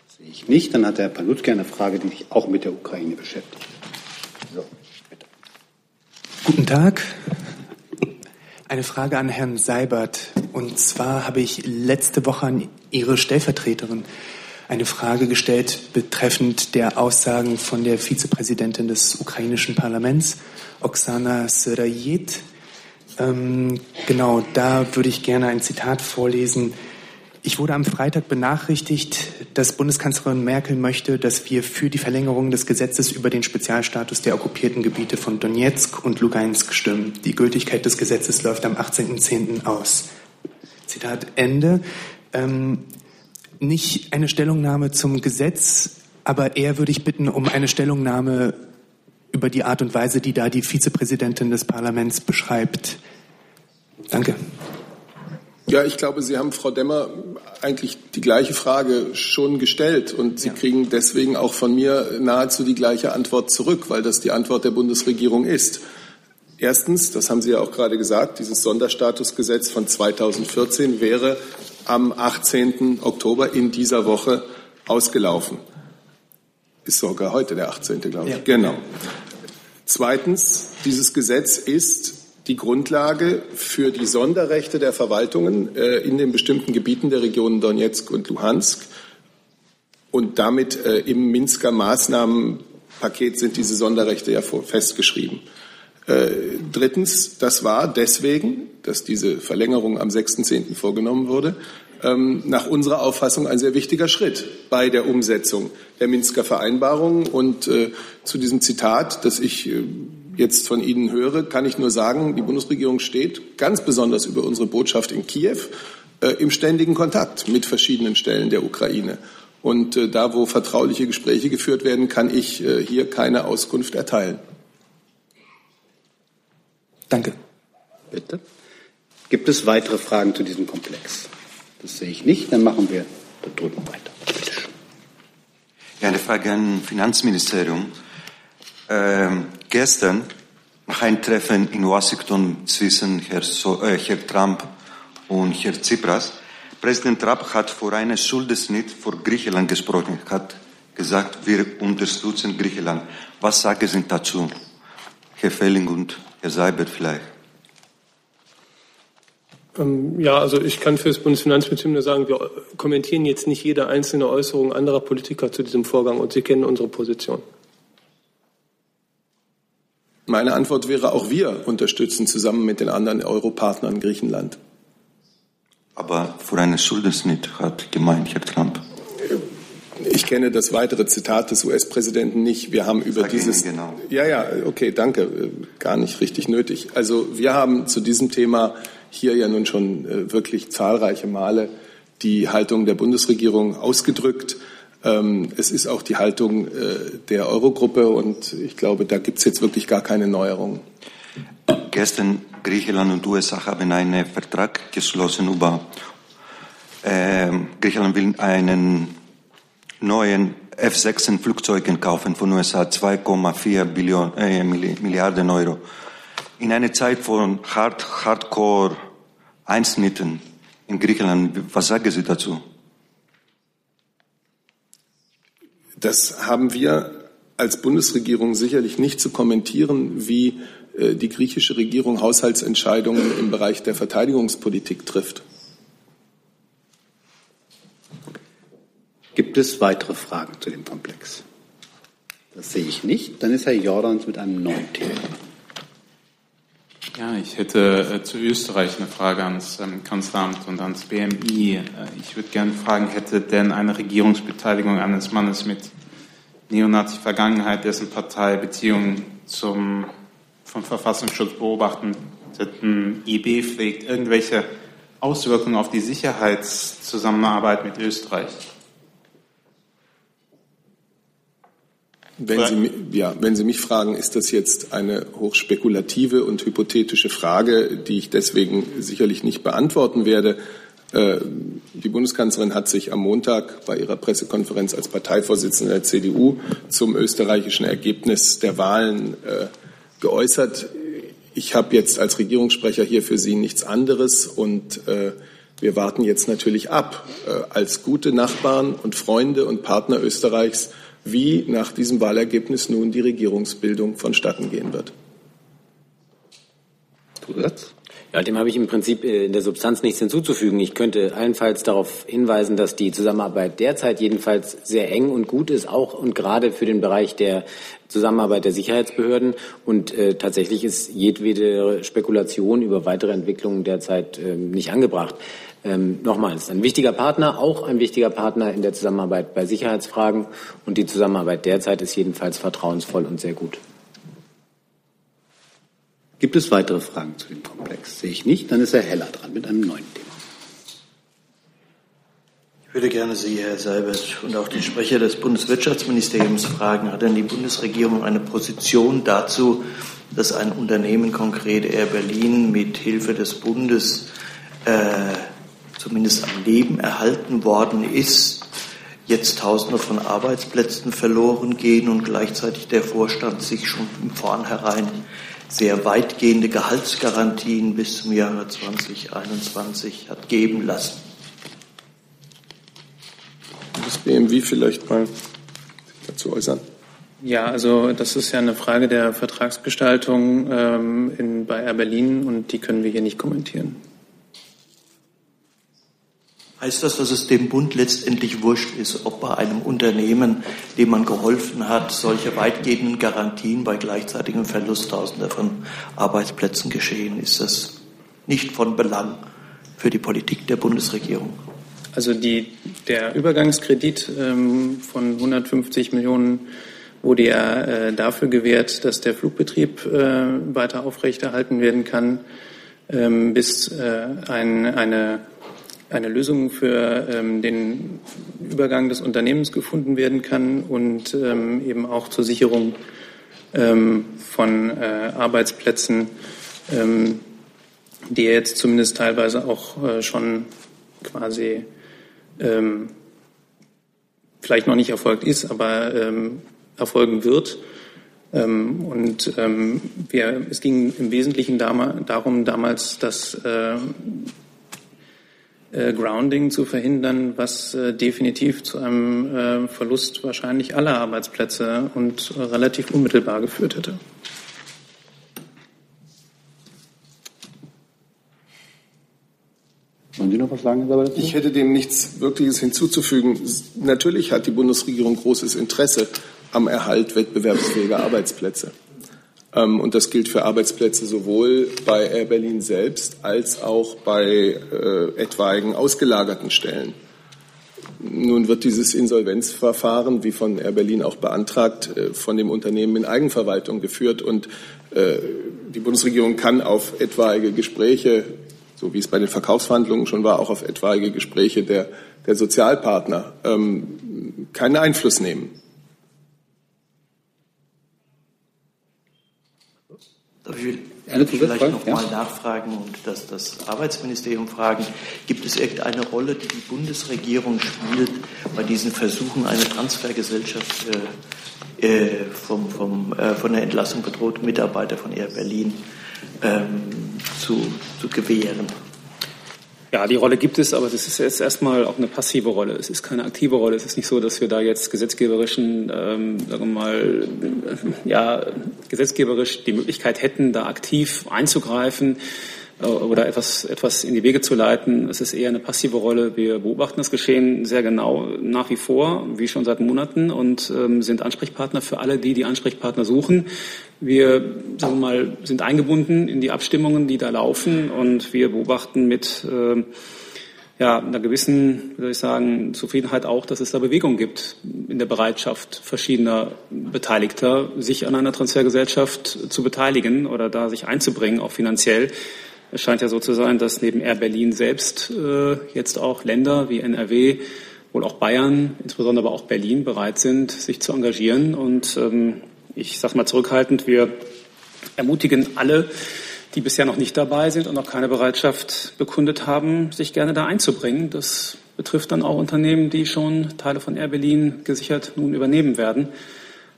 Das sehe ich nicht. Dann hat Herr Palutke eine Frage, die sich auch mit der Ukraine beschäftigt. So, bitte. Guten Tag. Eine Frage an Herrn Seibert. Und zwar habe ich letzte Woche an Ihre Stellvertreterin eine Frage gestellt betreffend der Aussagen von der Vizepräsidentin des ukrainischen Parlaments, Oksana Syrajet. Ähm, genau, da würde ich gerne ein Zitat vorlesen. Ich wurde am Freitag benachrichtigt, dass Bundeskanzlerin Merkel möchte, dass wir für die Verlängerung des Gesetzes über den Spezialstatus der okkupierten Gebiete von Donetsk und Lugansk stimmen. Die Gültigkeit des Gesetzes läuft am 18.10. aus. Zitat Ende. Ähm, nicht eine Stellungnahme zum Gesetz, aber eher würde ich bitten um eine Stellungnahme über die Art und Weise, die da die Vizepräsidentin des Parlaments beschreibt. Danke. Ja, ich glaube, Sie haben Frau Demmer eigentlich die gleiche Frage schon gestellt und Sie ja. kriegen deswegen auch von mir nahezu die gleiche Antwort zurück, weil das die Antwort der Bundesregierung ist. Erstens, das haben Sie ja auch gerade gesagt, dieses Sonderstatusgesetz von 2014 wäre am 18. Oktober in dieser Woche ausgelaufen. Ist sogar heute der 18. glaube ich. Ja. Genau. Zweitens, dieses Gesetz ist die Grundlage für die Sonderrechte der Verwaltungen äh, in den bestimmten Gebieten der Regionen Donetsk und Luhansk. Und damit äh, im Minsker Maßnahmenpaket sind diese Sonderrechte ja festgeschrieben. Äh, drittens, das war deswegen, dass diese Verlängerung am 6.10. vorgenommen wurde, ähm, nach unserer Auffassung ein sehr wichtiger Schritt bei der Umsetzung der Minsker Vereinbarung. Und äh, zu diesem Zitat, das ich äh, jetzt von Ihnen höre, kann ich nur sagen, die Bundesregierung steht ganz besonders über unsere Botschaft in Kiew äh, im ständigen Kontakt mit verschiedenen Stellen der Ukraine. Und äh, da, wo vertrauliche Gespräche geführt werden, kann ich äh, hier keine Auskunft erteilen. Danke. Bitte. Gibt es weitere Fragen zu diesem Komplex? Das sehe ich nicht. Dann machen wir da drüben weiter. Bitte schön. Ja, eine Frage an das Finanzministerium. Ähm, gestern, nach einem Treffen in Washington zwischen Herr, so äh, Herr Trump und Herr Tsipras, Präsident Trump hat vor einem Schuldenschnitt vor Griechenland gesprochen, hat gesagt, wir unterstützen Griechenland. Was sagen Sie dazu, Herr Felling und Herr Seibert vielleicht? Ähm, ja, also ich kann für das Bundesfinanzministerium nur sagen, wir kommentieren jetzt nicht jede einzelne Äußerung anderer Politiker zu diesem Vorgang und Sie kennen unsere Position. Meine Antwort wäre, auch wir unterstützen zusammen mit den anderen Europartnern Griechenland. Aber für einen Schuldenschnitt hat gemeint Herr Trump. Ich kenne das weitere Zitat des US-Präsidenten nicht. Wir haben über dieses. Genau. Ja, ja, okay, danke. Gar nicht richtig nötig. Also wir haben zu diesem Thema hier ja nun schon äh, wirklich zahlreiche Male die Haltung der Bundesregierung ausgedrückt. Ähm, es ist auch die Haltung äh, der Eurogruppe und ich glaube, da gibt es jetzt wirklich gar keine Neuerungen. Gestern Griechenland und USA haben einen Vertrag geschlossen über äh, Griechenland will einen neuen F-16 Flugzeugen kaufen von USA 2,4 äh, Milliarden Euro. In einer Zeit von Hard, Hardcore Einschnitten in Griechenland, was sagen Sie dazu? Das haben wir als Bundesregierung sicherlich nicht zu kommentieren, wie äh, die griechische Regierung Haushaltsentscheidungen im Bereich der Verteidigungspolitik trifft. Gibt es weitere Fragen zu dem Komplex? Das sehe ich nicht. Dann ist Herr Jordans mit einem neuen Thema. Ja, ich hätte äh, zu Österreich eine Frage ans ähm, Kanzleramt und ans BMI. Äh, ich würde gerne fragen, hätte denn eine Regierungsbeteiligung eines Mannes mit Neonazi-Vergangenheit, dessen Partei Beziehungen zum vom Verfassungsschutz beobachteten IB pflegt, irgendwelche Auswirkungen auf die Sicherheitszusammenarbeit mit Österreich? Wenn Sie, ja, wenn Sie mich fragen, ist das jetzt eine hochspekulative und hypothetische Frage, die ich deswegen sicherlich nicht beantworten werde. Äh, die Bundeskanzlerin hat sich am Montag bei ihrer Pressekonferenz als Parteivorsitzende der CDU zum österreichischen Ergebnis der Wahlen äh, geäußert. Ich habe jetzt als Regierungssprecher hier für Sie nichts anderes und äh, wir warten jetzt natürlich ab als gute Nachbarn und Freunde und Partner Österreichs, wie nach diesem Wahlergebnis nun die Regierungsbildung vonstatten gehen wird. Zusatz? Ja, dem habe ich im Prinzip äh, in der Substanz nichts hinzuzufügen. Ich könnte allenfalls darauf hinweisen, dass die Zusammenarbeit derzeit jedenfalls sehr eng und gut ist, auch und gerade für den Bereich der Zusammenarbeit der Sicherheitsbehörden. Und äh, tatsächlich ist jedwede Spekulation über weitere Entwicklungen derzeit äh, nicht angebracht. Ähm, nochmals, ein wichtiger Partner, auch ein wichtiger Partner in der Zusammenarbeit bei Sicherheitsfragen. Und die Zusammenarbeit derzeit ist jedenfalls vertrauensvoll und sehr gut. Gibt es weitere Fragen zu dem Komplex? Sehe ich nicht. Dann ist Herr Heller dran mit einem neuen Thema. Ich würde gerne Sie, Herr Seibert, und auch den Sprecher des Bundeswirtschaftsministeriums fragen. Hat denn die Bundesregierung eine Position dazu, dass ein Unternehmen, konkret Air Berlin, mit Hilfe des Bundes äh, zumindest am Leben erhalten worden ist, jetzt Tausende von Arbeitsplätzen verloren gehen und gleichzeitig der Vorstand sich schon im Vornherein sehr weitgehende Gehaltsgarantien bis zum Jahre 2021 hat geben lassen. Das BMW vielleicht mal dazu äußern. Ja, also das ist ja eine Frage der Vertragsgestaltung ähm, in, bei Air Berlin und die können wir hier nicht kommentieren. Heißt das, dass es dem Bund letztendlich wurscht ist, ob bei einem Unternehmen, dem man geholfen hat, solche weitgehenden Garantien bei gleichzeitigem Verlust tausender von Arbeitsplätzen geschehen? Ist das nicht von Belang für die Politik der Bundesregierung? Also die, der Übergangskredit ähm, von 150 Millionen wurde ja äh, dafür gewährt, dass der Flugbetrieb äh, weiter aufrechterhalten werden kann, ähm, bis äh, ein, eine eine Lösung für ähm, den Übergang des Unternehmens gefunden werden kann und ähm, eben auch zur Sicherung ähm, von äh, Arbeitsplätzen, ähm, die jetzt zumindest teilweise auch äh, schon quasi ähm, vielleicht noch nicht erfolgt ist, aber ähm, erfolgen wird. und wir, es ging im Wesentlichen darum damals, dass äh, äh, Grounding zu verhindern, was äh, definitiv zu einem äh, Verlust wahrscheinlich aller Arbeitsplätze und äh, relativ unmittelbar geführt hätte. Wollen Sie noch was sagen, Herr Ich hätte dem nichts Wirkliches hinzuzufügen. Natürlich hat die Bundesregierung großes Interesse am Erhalt wettbewerbsfähiger Arbeitsplätze. Ähm, und das gilt für Arbeitsplätze sowohl bei Air Berlin selbst als auch bei äh, etwaigen ausgelagerten Stellen. Nun wird dieses Insolvenzverfahren, wie von Air Berlin auch beantragt, äh, von dem Unternehmen in Eigenverwaltung geführt. Und äh, die Bundesregierung kann auf etwaige Gespräche, so wie es bei den Verkaufsverhandlungen schon war, auch auf etwaige Gespräche der, der Sozialpartner ähm, keinen Einfluss nehmen. Darf ich vielleicht noch mal nachfragen und das, das Arbeitsministerium fragen, gibt es irgendeine Rolle, die die Bundesregierung spielt bei diesen Versuchen, eine Transfergesellschaft äh, äh, vom, vom, äh, von der Entlassung bedrohten Mitarbeiter von Air Berlin ähm, zu, zu gewähren? Ja, die Rolle gibt es, aber das ist jetzt erstmal auch eine passive Rolle. Es ist keine aktive Rolle. Es ist nicht so, dass wir da jetzt gesetzgeberischen, ähm, sagen wir mal, äh, ja, gesetzgeberisch die Möglichkeit hätten, da aktiv einzugreifen oder etwas, etwas in die Wege zu leiten. Es ist eher eine passive Rolle. Wir beobachten das Geschehen sehr genau nach wie vor, wie schon seit Monaten und ähm, sind Ansprechpartner für alle, die die Ansprechpartner suchen. Wir sagen wir mal, sind eingebunden in die Abstimmungen, die da laufen und wir beobachten mit äh, ja, einer gewissen, wie ich sagen, Zufriedenheit auch, dass es da Bewegung gibt in der Bereitschaft verschiedener Beteiligter, sich an einer Transfergesellschaft zu beteiligen oder da sich einzubringen, auch finanziell. Es scheint ja so zu sein, dass neben Air Berlin selbst äh, jetzt auch Länder wie NRW, wohl auch Bayern, insbesondere aber auch Berlin bereit sind, sich zu engagieren und ähm, ich sage mal zurückhaltend, wir ermutigen alle, die bisher noch nicht dabei sind und noch keine Bereitschaft bekundet haben, sich gerne da einzubringen. Das betrifft dann auch Unternehmen, die schon Teile von Air Berlin gesichert nun übernehmen werden.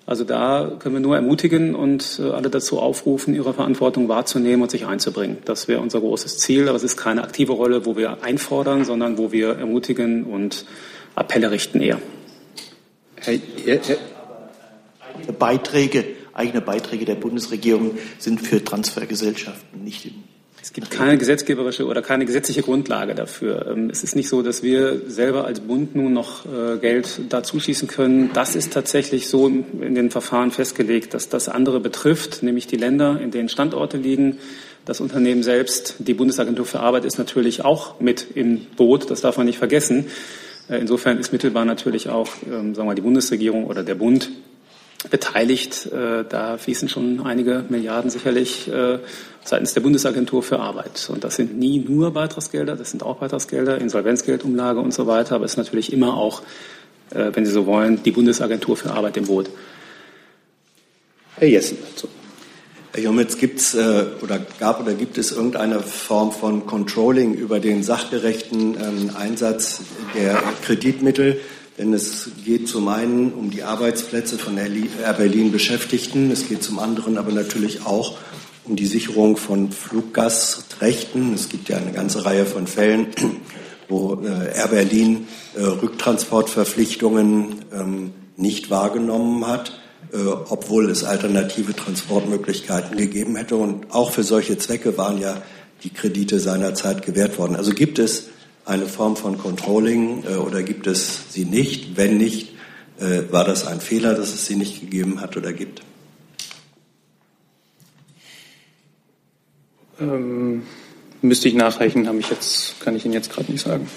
Also da können wir nur ermutigen und äh, alle dazu aufrufen, ihre Verantwortung wahrzunehmen und sich einzubringen. Das wäre unser großes Ziel. Aber es ist keine aktive Rolle, wo wir einfordern, sondern wo wir ermutigen und Appelle richten eher. Herr, Herr, Herr, Beiträge, eigene Beiträge der Bundesregierung sind für Transfergesellschaften nicht im es gibt keine gesetzgeberische oder keine gesetzliche Grundlage dafür. Ähm, es ist nicht so, dass wir selber als Bund nun noch äh, Geld da zuschießen können. Das ist tatsächlich so in den Verfahren festgelegt, dass das andere betrifft, nämlich die Länder, in denen Standorte liegen. Das Unternehmen selbst, die Bundesagentur für Arbeit ist natürlich auch mit im Boot. Das darf man nicht vergessen. Äh, insofern ist mittelbar natürlich auch, ähm, sagen wir mal, die Bundesregierung oder der Bund beteiligt. Äh, da fließen schon einige Milliarden sicherlich seitens der Bundesagentur für Arbeit. Und das sind nie nur Beitragsgelder, das sind auch Beitragsgelder, Insolvenzgeldumlage und so weiter, aber es ist natürlich immer auch, äh, wenn Sie so wollen, die Bundesagentur für Arbeit im Boot. Herr Jessen dazu. Herr Jomitz, gibt's äh, oder gab oder gibt es irgendeine Form von Controlling über den sachgerechten ähm, Einsatz der Kreditmittel? Denn es geht zum einen um die Arbeitsplätze von Air Berlin Beschäftigten, es geht zum anderen aber natürlich auch um die Sicherung von Fluggastrechten. Es gibt ja eine ganze Reihe von Fällen, wo äh, Air Berlin äh, Rücktransportverpflichtungen ähm, nicht wahrgenommen hat, äh, obwohl es alternative Transportmöglichkeiten gegeben hätte. Und auch für solche Zwecke waren ja die Kredite seinerzeit gewährt worden. Also gibt es eine Form von Controlling oder gibt es sie nicht? Wenn nicht, war das ein Fehler, dass es sie nicht gegeben hat oder gibt? Ähm, müsste ich nachreichen, habe ich jetzt, kann ich Ihnen jetzt gerade nicht sagen.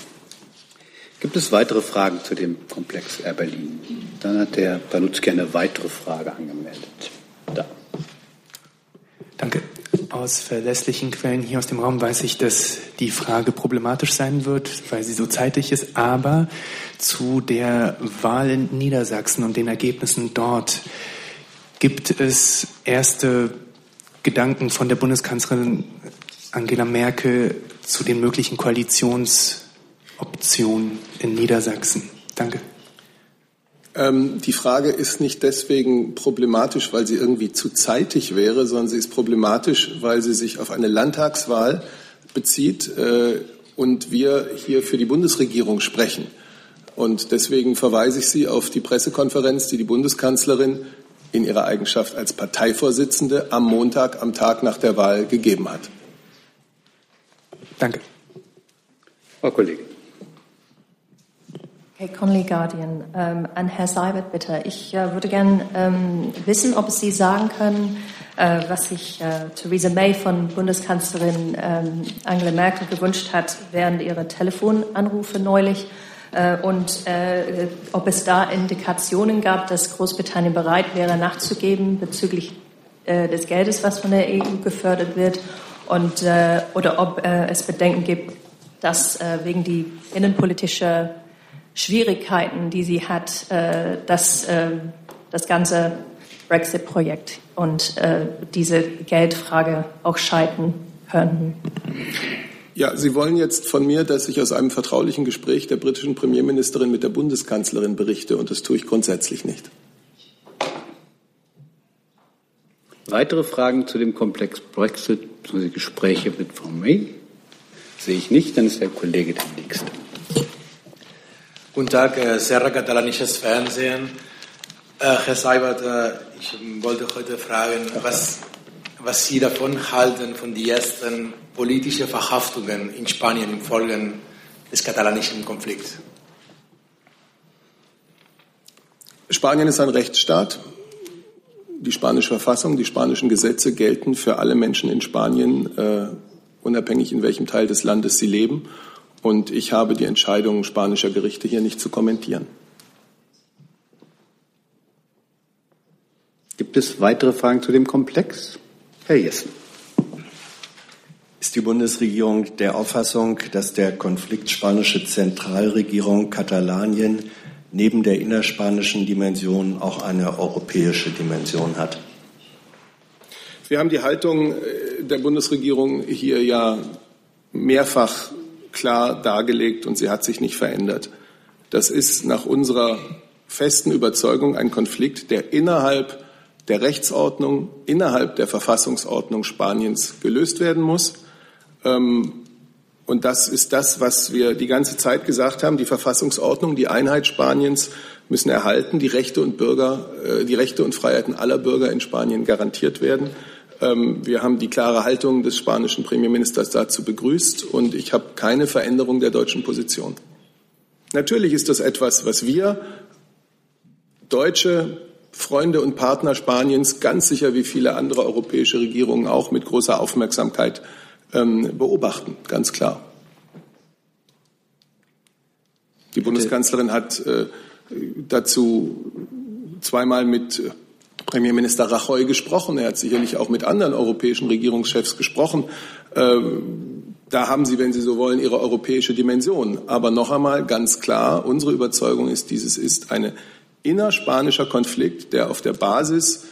Gibt es weitere Fragen zu dem Komplex Air Berlin? Dann hat der Palutzki eine weitere Frage angemeldet. Da. Danke. Aus verlässlichen Quellen hier aus dem Raum weiß ich, dass die Frage problematisch sein wird, weil sie so zeitig ist. Aber zu der Wahl in Niedersachsen und den Ergebnissen dort gibt es erste Gedanken von der Bundeskanzlerin Angela Merkel zu den möglichen Koalitionsoptionen in Niedersachsen. Danke. Ähm, die Frage ist nicht deswegen problematisch, weil sie irgendwie zu zeitig wäre, sondern sie ist problematisch, weil sie sich auf eine Landtagswahl bezieht äh, und wir hier für die Bundesregierung sprechen. Und deswegen verweise ich Sie auf die Pressekonferenz, die die Bundeskanzlerin in ihrer Eigenschaft als Parteivorsitzende am Montag, am Tag nach der Wahl gegeben hat. Danke. Frau Kollegin. Hey, Conley Guardian. Ähm, an Herr Seibert bitte. Ich äh, würde gern ähm, wissen, ob Sie sagen können, äh, was sich äh, Theresa May von Bundeskanzlerin ähm, Angela Merkel gewünscht hat während ihrer Telefonanrufe neulich und äh, ob es da Indikationen gab, dass Großbritannien bereit wäre, nachzugeben bezüglich äh, des Geldes, was von der EU gefördert wird und, oder ob es Bedenken gibt, dass wegen die innenpolitischen Schwierigkeiten, die sie hat, äh, dass äh, das ganze Brexit-Projekt und äh, diese Geldfrage auch scheitern könnten. Ja, Sie wollen jetzt von mir, dass ich aus einem vertraulichen Gespräch der britischen Premierministerin mit der Bundeskanzlerin berichte, und das tue ich grundsätzlich nicht. Weitere Fragen zu dem Komplex Brexit, bzw. Gespräche mit Frau May? Sehe ich nicht, dann ist der Kollege der Nächste. Guten Tag, äh, Serra katalanisches Fernsehen. Äh, Herr Seibert, äh, ich wollte heute fragen, was, was Sie davon halten, von den ersten politischen Verhaftungen in Spanien im Folge des katalanischen Konflikts. Spanien ist ein Rechtsstaat. Die spanische Verfassung, die spanischen Gesetze gelten für alle Menschen in Spanien, äh, unabhängig in welchem Teil des Landes sie leben. Und ich habe die Entscheidungen spanischer Gerichte hier nicht zu kommentieren. Gibt es weitere Fragen zu dem Komplex? Herr Jessen. Ist die Bundesregierung der Auffassung, dass der Konflikt spanische Zentralregierung Katalanien neben der innerspanischen Dimension auch eine europäische Dimension hat? Wir haben die Haltung der Bundesregierung hier ja mehrfach klar dargelegt und sie hat sich nicht verändert. Das ist nach unserer festen Überzeugung ein Konflikt, der innerhalb der Rechtsordnung, innerhalb der Verfassungsordnung Spaniens gelöst werden muss. Ähm, und das ist das, was wir die ganze Zeit gesagt haben. Die Verfassungsordnung, die Einheit Spaniens müssen erhalten, die Rechte und Bürger, äh, die Rechte und Freiheiten aller Bürger in Spanien garantiert werden. Ähm, wir haben die klare Haltung des spanischen Premierministers dazu begrüßt und ich habe keine Veränderung der deutschen Position. Natürlich ist das etwas, was wir deutsche Freunde und Partner Spaniens ganz sicher wie viele andere europäische Regierungen auch mit großer Aufmerksamkeit ähm, beobachten, ganz klar. Die Bundeskanzlerin hat äh, dazu zweimal mit Premierminister Rajoy gesprochen. Er hat sicherlich auch mit anderen europäischen Regierungschefs gesprochen. Ähm, da haben Sie, wenn Sie so wollen, Ihre europäische Dimension. Aber noch einmal ganz klar, unsere Überzeugung ist, dieses ist ein innerspanischer Konflikt, der auf der Basis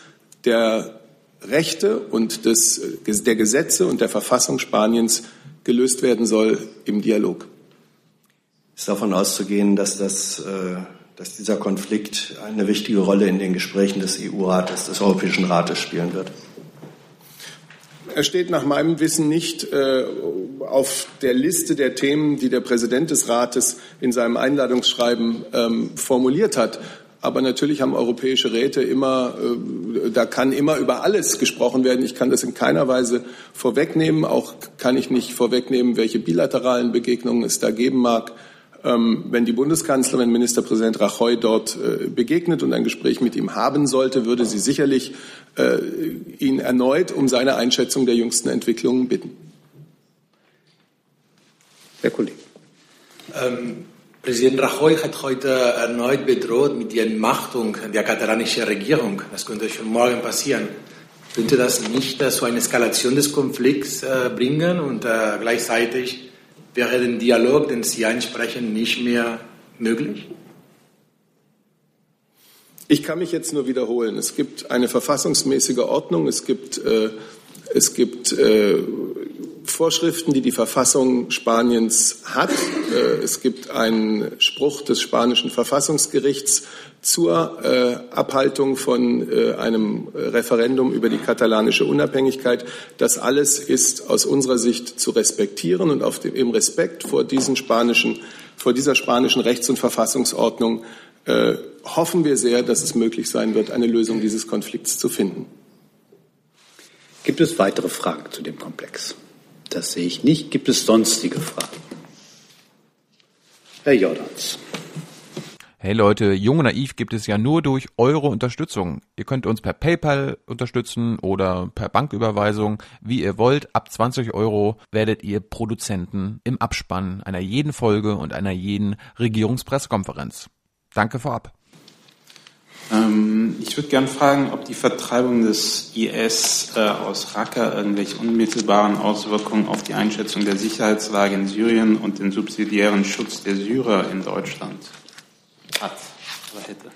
der Rechte und des, der Gesetze und der Verfassung Spaniens gelöst werden soll im Dialog. Ist davon auszugehen, dass das äh dass dieser Konflikt eine wichtige Rolle in den Gesprächen des EU-Rates, des Europäischen Rates spielen wird? Er steht nach meinem Wissen nicht äh, auf der Liste der Themen, die der Präsident des Rates in seinem Einladungsschreiben ähm, formuliert hat. Aber natürlich haben europäische Räte immer, äh, da kann immer über alles gesprochen werden. Ich kann das in keiner Weise vorwegnehmen. Auch kann ich nicht vorwegnehmen, welche bilateralen Begegnungen es da geben mag. Ähm, wenn die Bundeskanzlerin Ministerpräsident Rajoy dort äh, begegnet und ein Gespräch mit ihm haben sollte, würde sie sicherlich äh, ihn erneut um seine Einschätzung der jüngsten Entwicklungen bitten. Herr Kollege. Ähm, Präsident Rajoy hat heute erneut bedroht mit der Entmachtung der katalanischen Regierung. Das könnte schon morgen passieren. Könnte das nicht äh, zu einer Eskalation des Konflikts äh, bringen und äh, gleichzeitig wäre der Dialog, den Sie ansprechen, nicht mehr möglich? Ich kann mich jetzt nur wiederholen. Es gibt eine verfassungsmäßige Ordnung, es gibt, äh, es gibt äh, Vorschriften, die die Verfassung Spaniens hat. Äh, es gibt einen Spruch des spanischen Verfassungsgerichts zur äh, Abhaltung von äh, einem Referendum über die katalanische Unabhängigkeit. Das alles ist aus unserer Sicht zu respektieren und auf dem, im Respekt vor, diesen spanischen, vor dieser spanischen Rechts- und Verfassungsordnung hoffen wir sehr, dass es möglich sein wird, eine Lösung dieses Konflikts zu finden. Gibt es weitere Fragen zu dem Komplex? Das sehe ich nicht. Gibt es sonstige Fragen? Herr Jordans. Hey Leute, Jung und Naiv gibt es ja nur durch eure Unterstützung. Ihr könnt uns per PayPal unterstützen oder per Banküberweisung, wie ihr wollt. Ab 20 Euro werdet ihr Produzenten im Abspann einer jeden Folge und einer jeden Regierungspressekonferenz. Danke vorab. Ähm, ich würde gerne fragen, ob die Vertreibung des IS äh, aus Raqqa irgendwelche unmittelbaren Auswirkungen auf die Einschätzung der Sicherheitslage in Syrien und den subsidiären Schutz der Syrer in Deutschland hat oder hätte.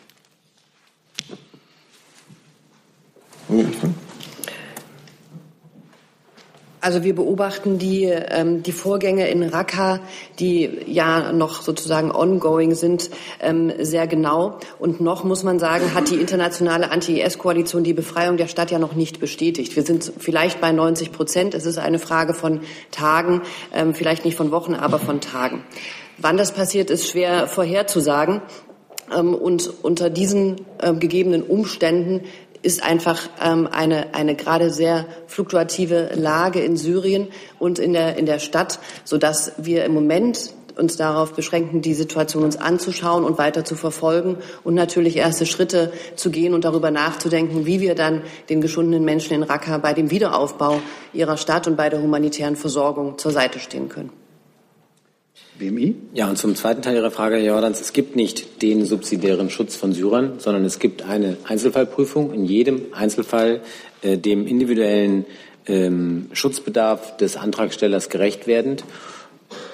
Also wir beobachten die, ähm, die Vorgänge in Raqqa, die ja noch sozusagen ongoing sind, ähm, sehr genau. Und noch muss man sagen, hat die internationale Anti-IS-Koalition die Befreiung der Stadt ja noch nicht bestätigt. Wir sind vielleicht bei 90 Prozent. Es ist eine Frage von Tagen, ähm, vielleicht nicht von Wochen, aber von Tagen. Wann das passiert, ist schwer vorherzusagen. Ähm, und unter diesen äh, gegebenen Umständen ist einfach ähm, eine, eine gerade sehr fluktuative Lage in Syrien und in der, in der Stadt, sodass wir im Moment uns darauf beschränken, die Situation uns anzuschauen und weiter zu verfolgen und natürlich erste Schritte zu gehen und darüber nachzudenken, wie wir dann den geschundenen Menschen in Raqqa bei dem Wiederaufbau ihrer Stadt und bei der humanitären Versorgung zur Seite stehen können. BMI? Ja, und zum zweiten Teil Ihrer Frage, Herr Jordans, es gibt nicht den subsidiären Schutz von Syrern, sondern es gibt eine Einzelfallprüfung in jedem Einzelfall äh, dem individuellen ähm, Schutzbedarf des Antragstellers gerecht werdend.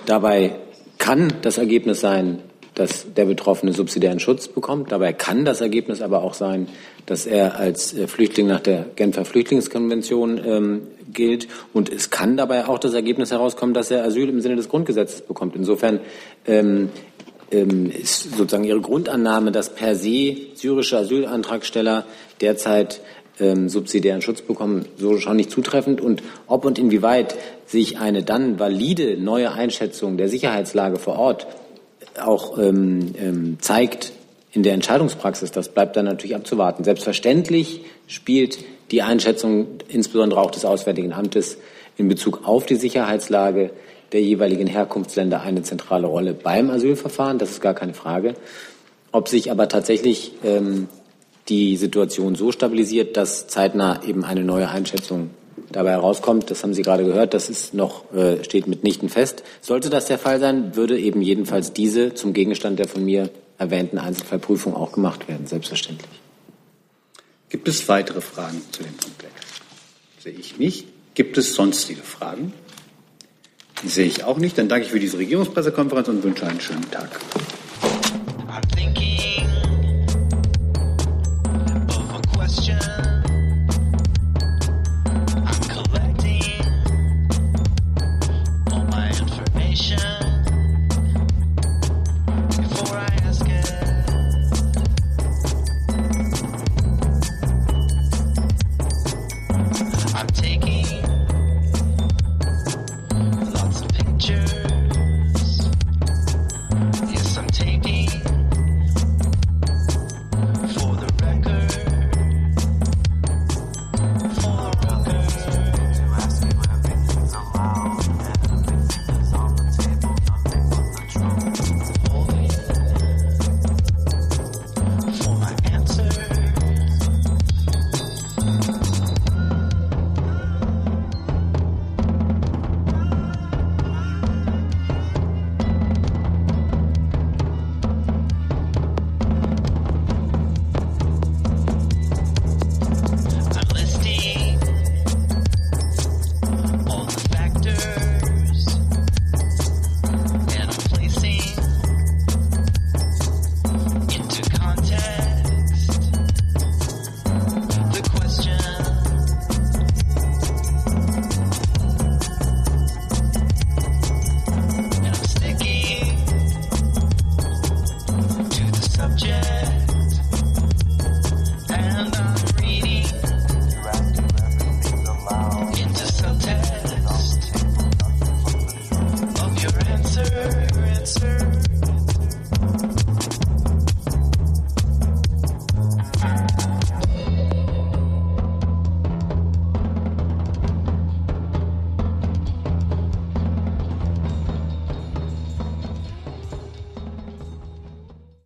Dabei kann das Ergebnis sein, dass der Betroffene subsidiären Schutz bekommt. Dabei kann das Ergebnis aber auch sein, dass er als äh, Flüchtling nach der Genfer Flüchtlingskonvention ähm, gilt. Und es kann dabei auch das Ergebnis herauskommen, dass er Asyl im Sinne des Grundgesetzes bekommt. Insofern ähm, ähm, ist sozusagen Ihre Grundannahme, dass per se syrische Asylantragsteller derzeit ähm, subsidiären Schutz bekommen, so schon nicht zutreffend. Und ob und inwieweit sich eine dann valide neue Einschätzung der Sicherheitslage vor Ort auch ähm, ähm, zeigt in der Entscheidungspraxis, das bleibt dann natürlich abzuwarten. Selbstverständlich spielt die Einschätzung insbesondere auch des Auswärtigen Amtes in Bezug auf die Sicherheitslage der jeweiligen Herkunftsländer eine zentrale Rolle beim Asylverfahren. Das ist gar keine Frage. Ob sich aber tatsächlich ähm, die Situation so stabilisiert, dass zeitnah eben eine neue Einschätzung dabei herauskommt, das haben Sie gerade gehört, das ist noch, äh, steht mitnichten fest. Sollte das der Fall sein, würde eben jedenfalls diese zum Gegenstand der von mir erwähnten Einzelfallprüfung auch gemacht werden, selbstverständlich. Gibt es weitere Fragen zu dem Komplex? Sehe ich nicht. Gibt es sonstige Fragen? Die sehe ich auch nicht. Dann danke ich für diese Regierungspressekonferenz und wünsche einen schönen Tag. hunting.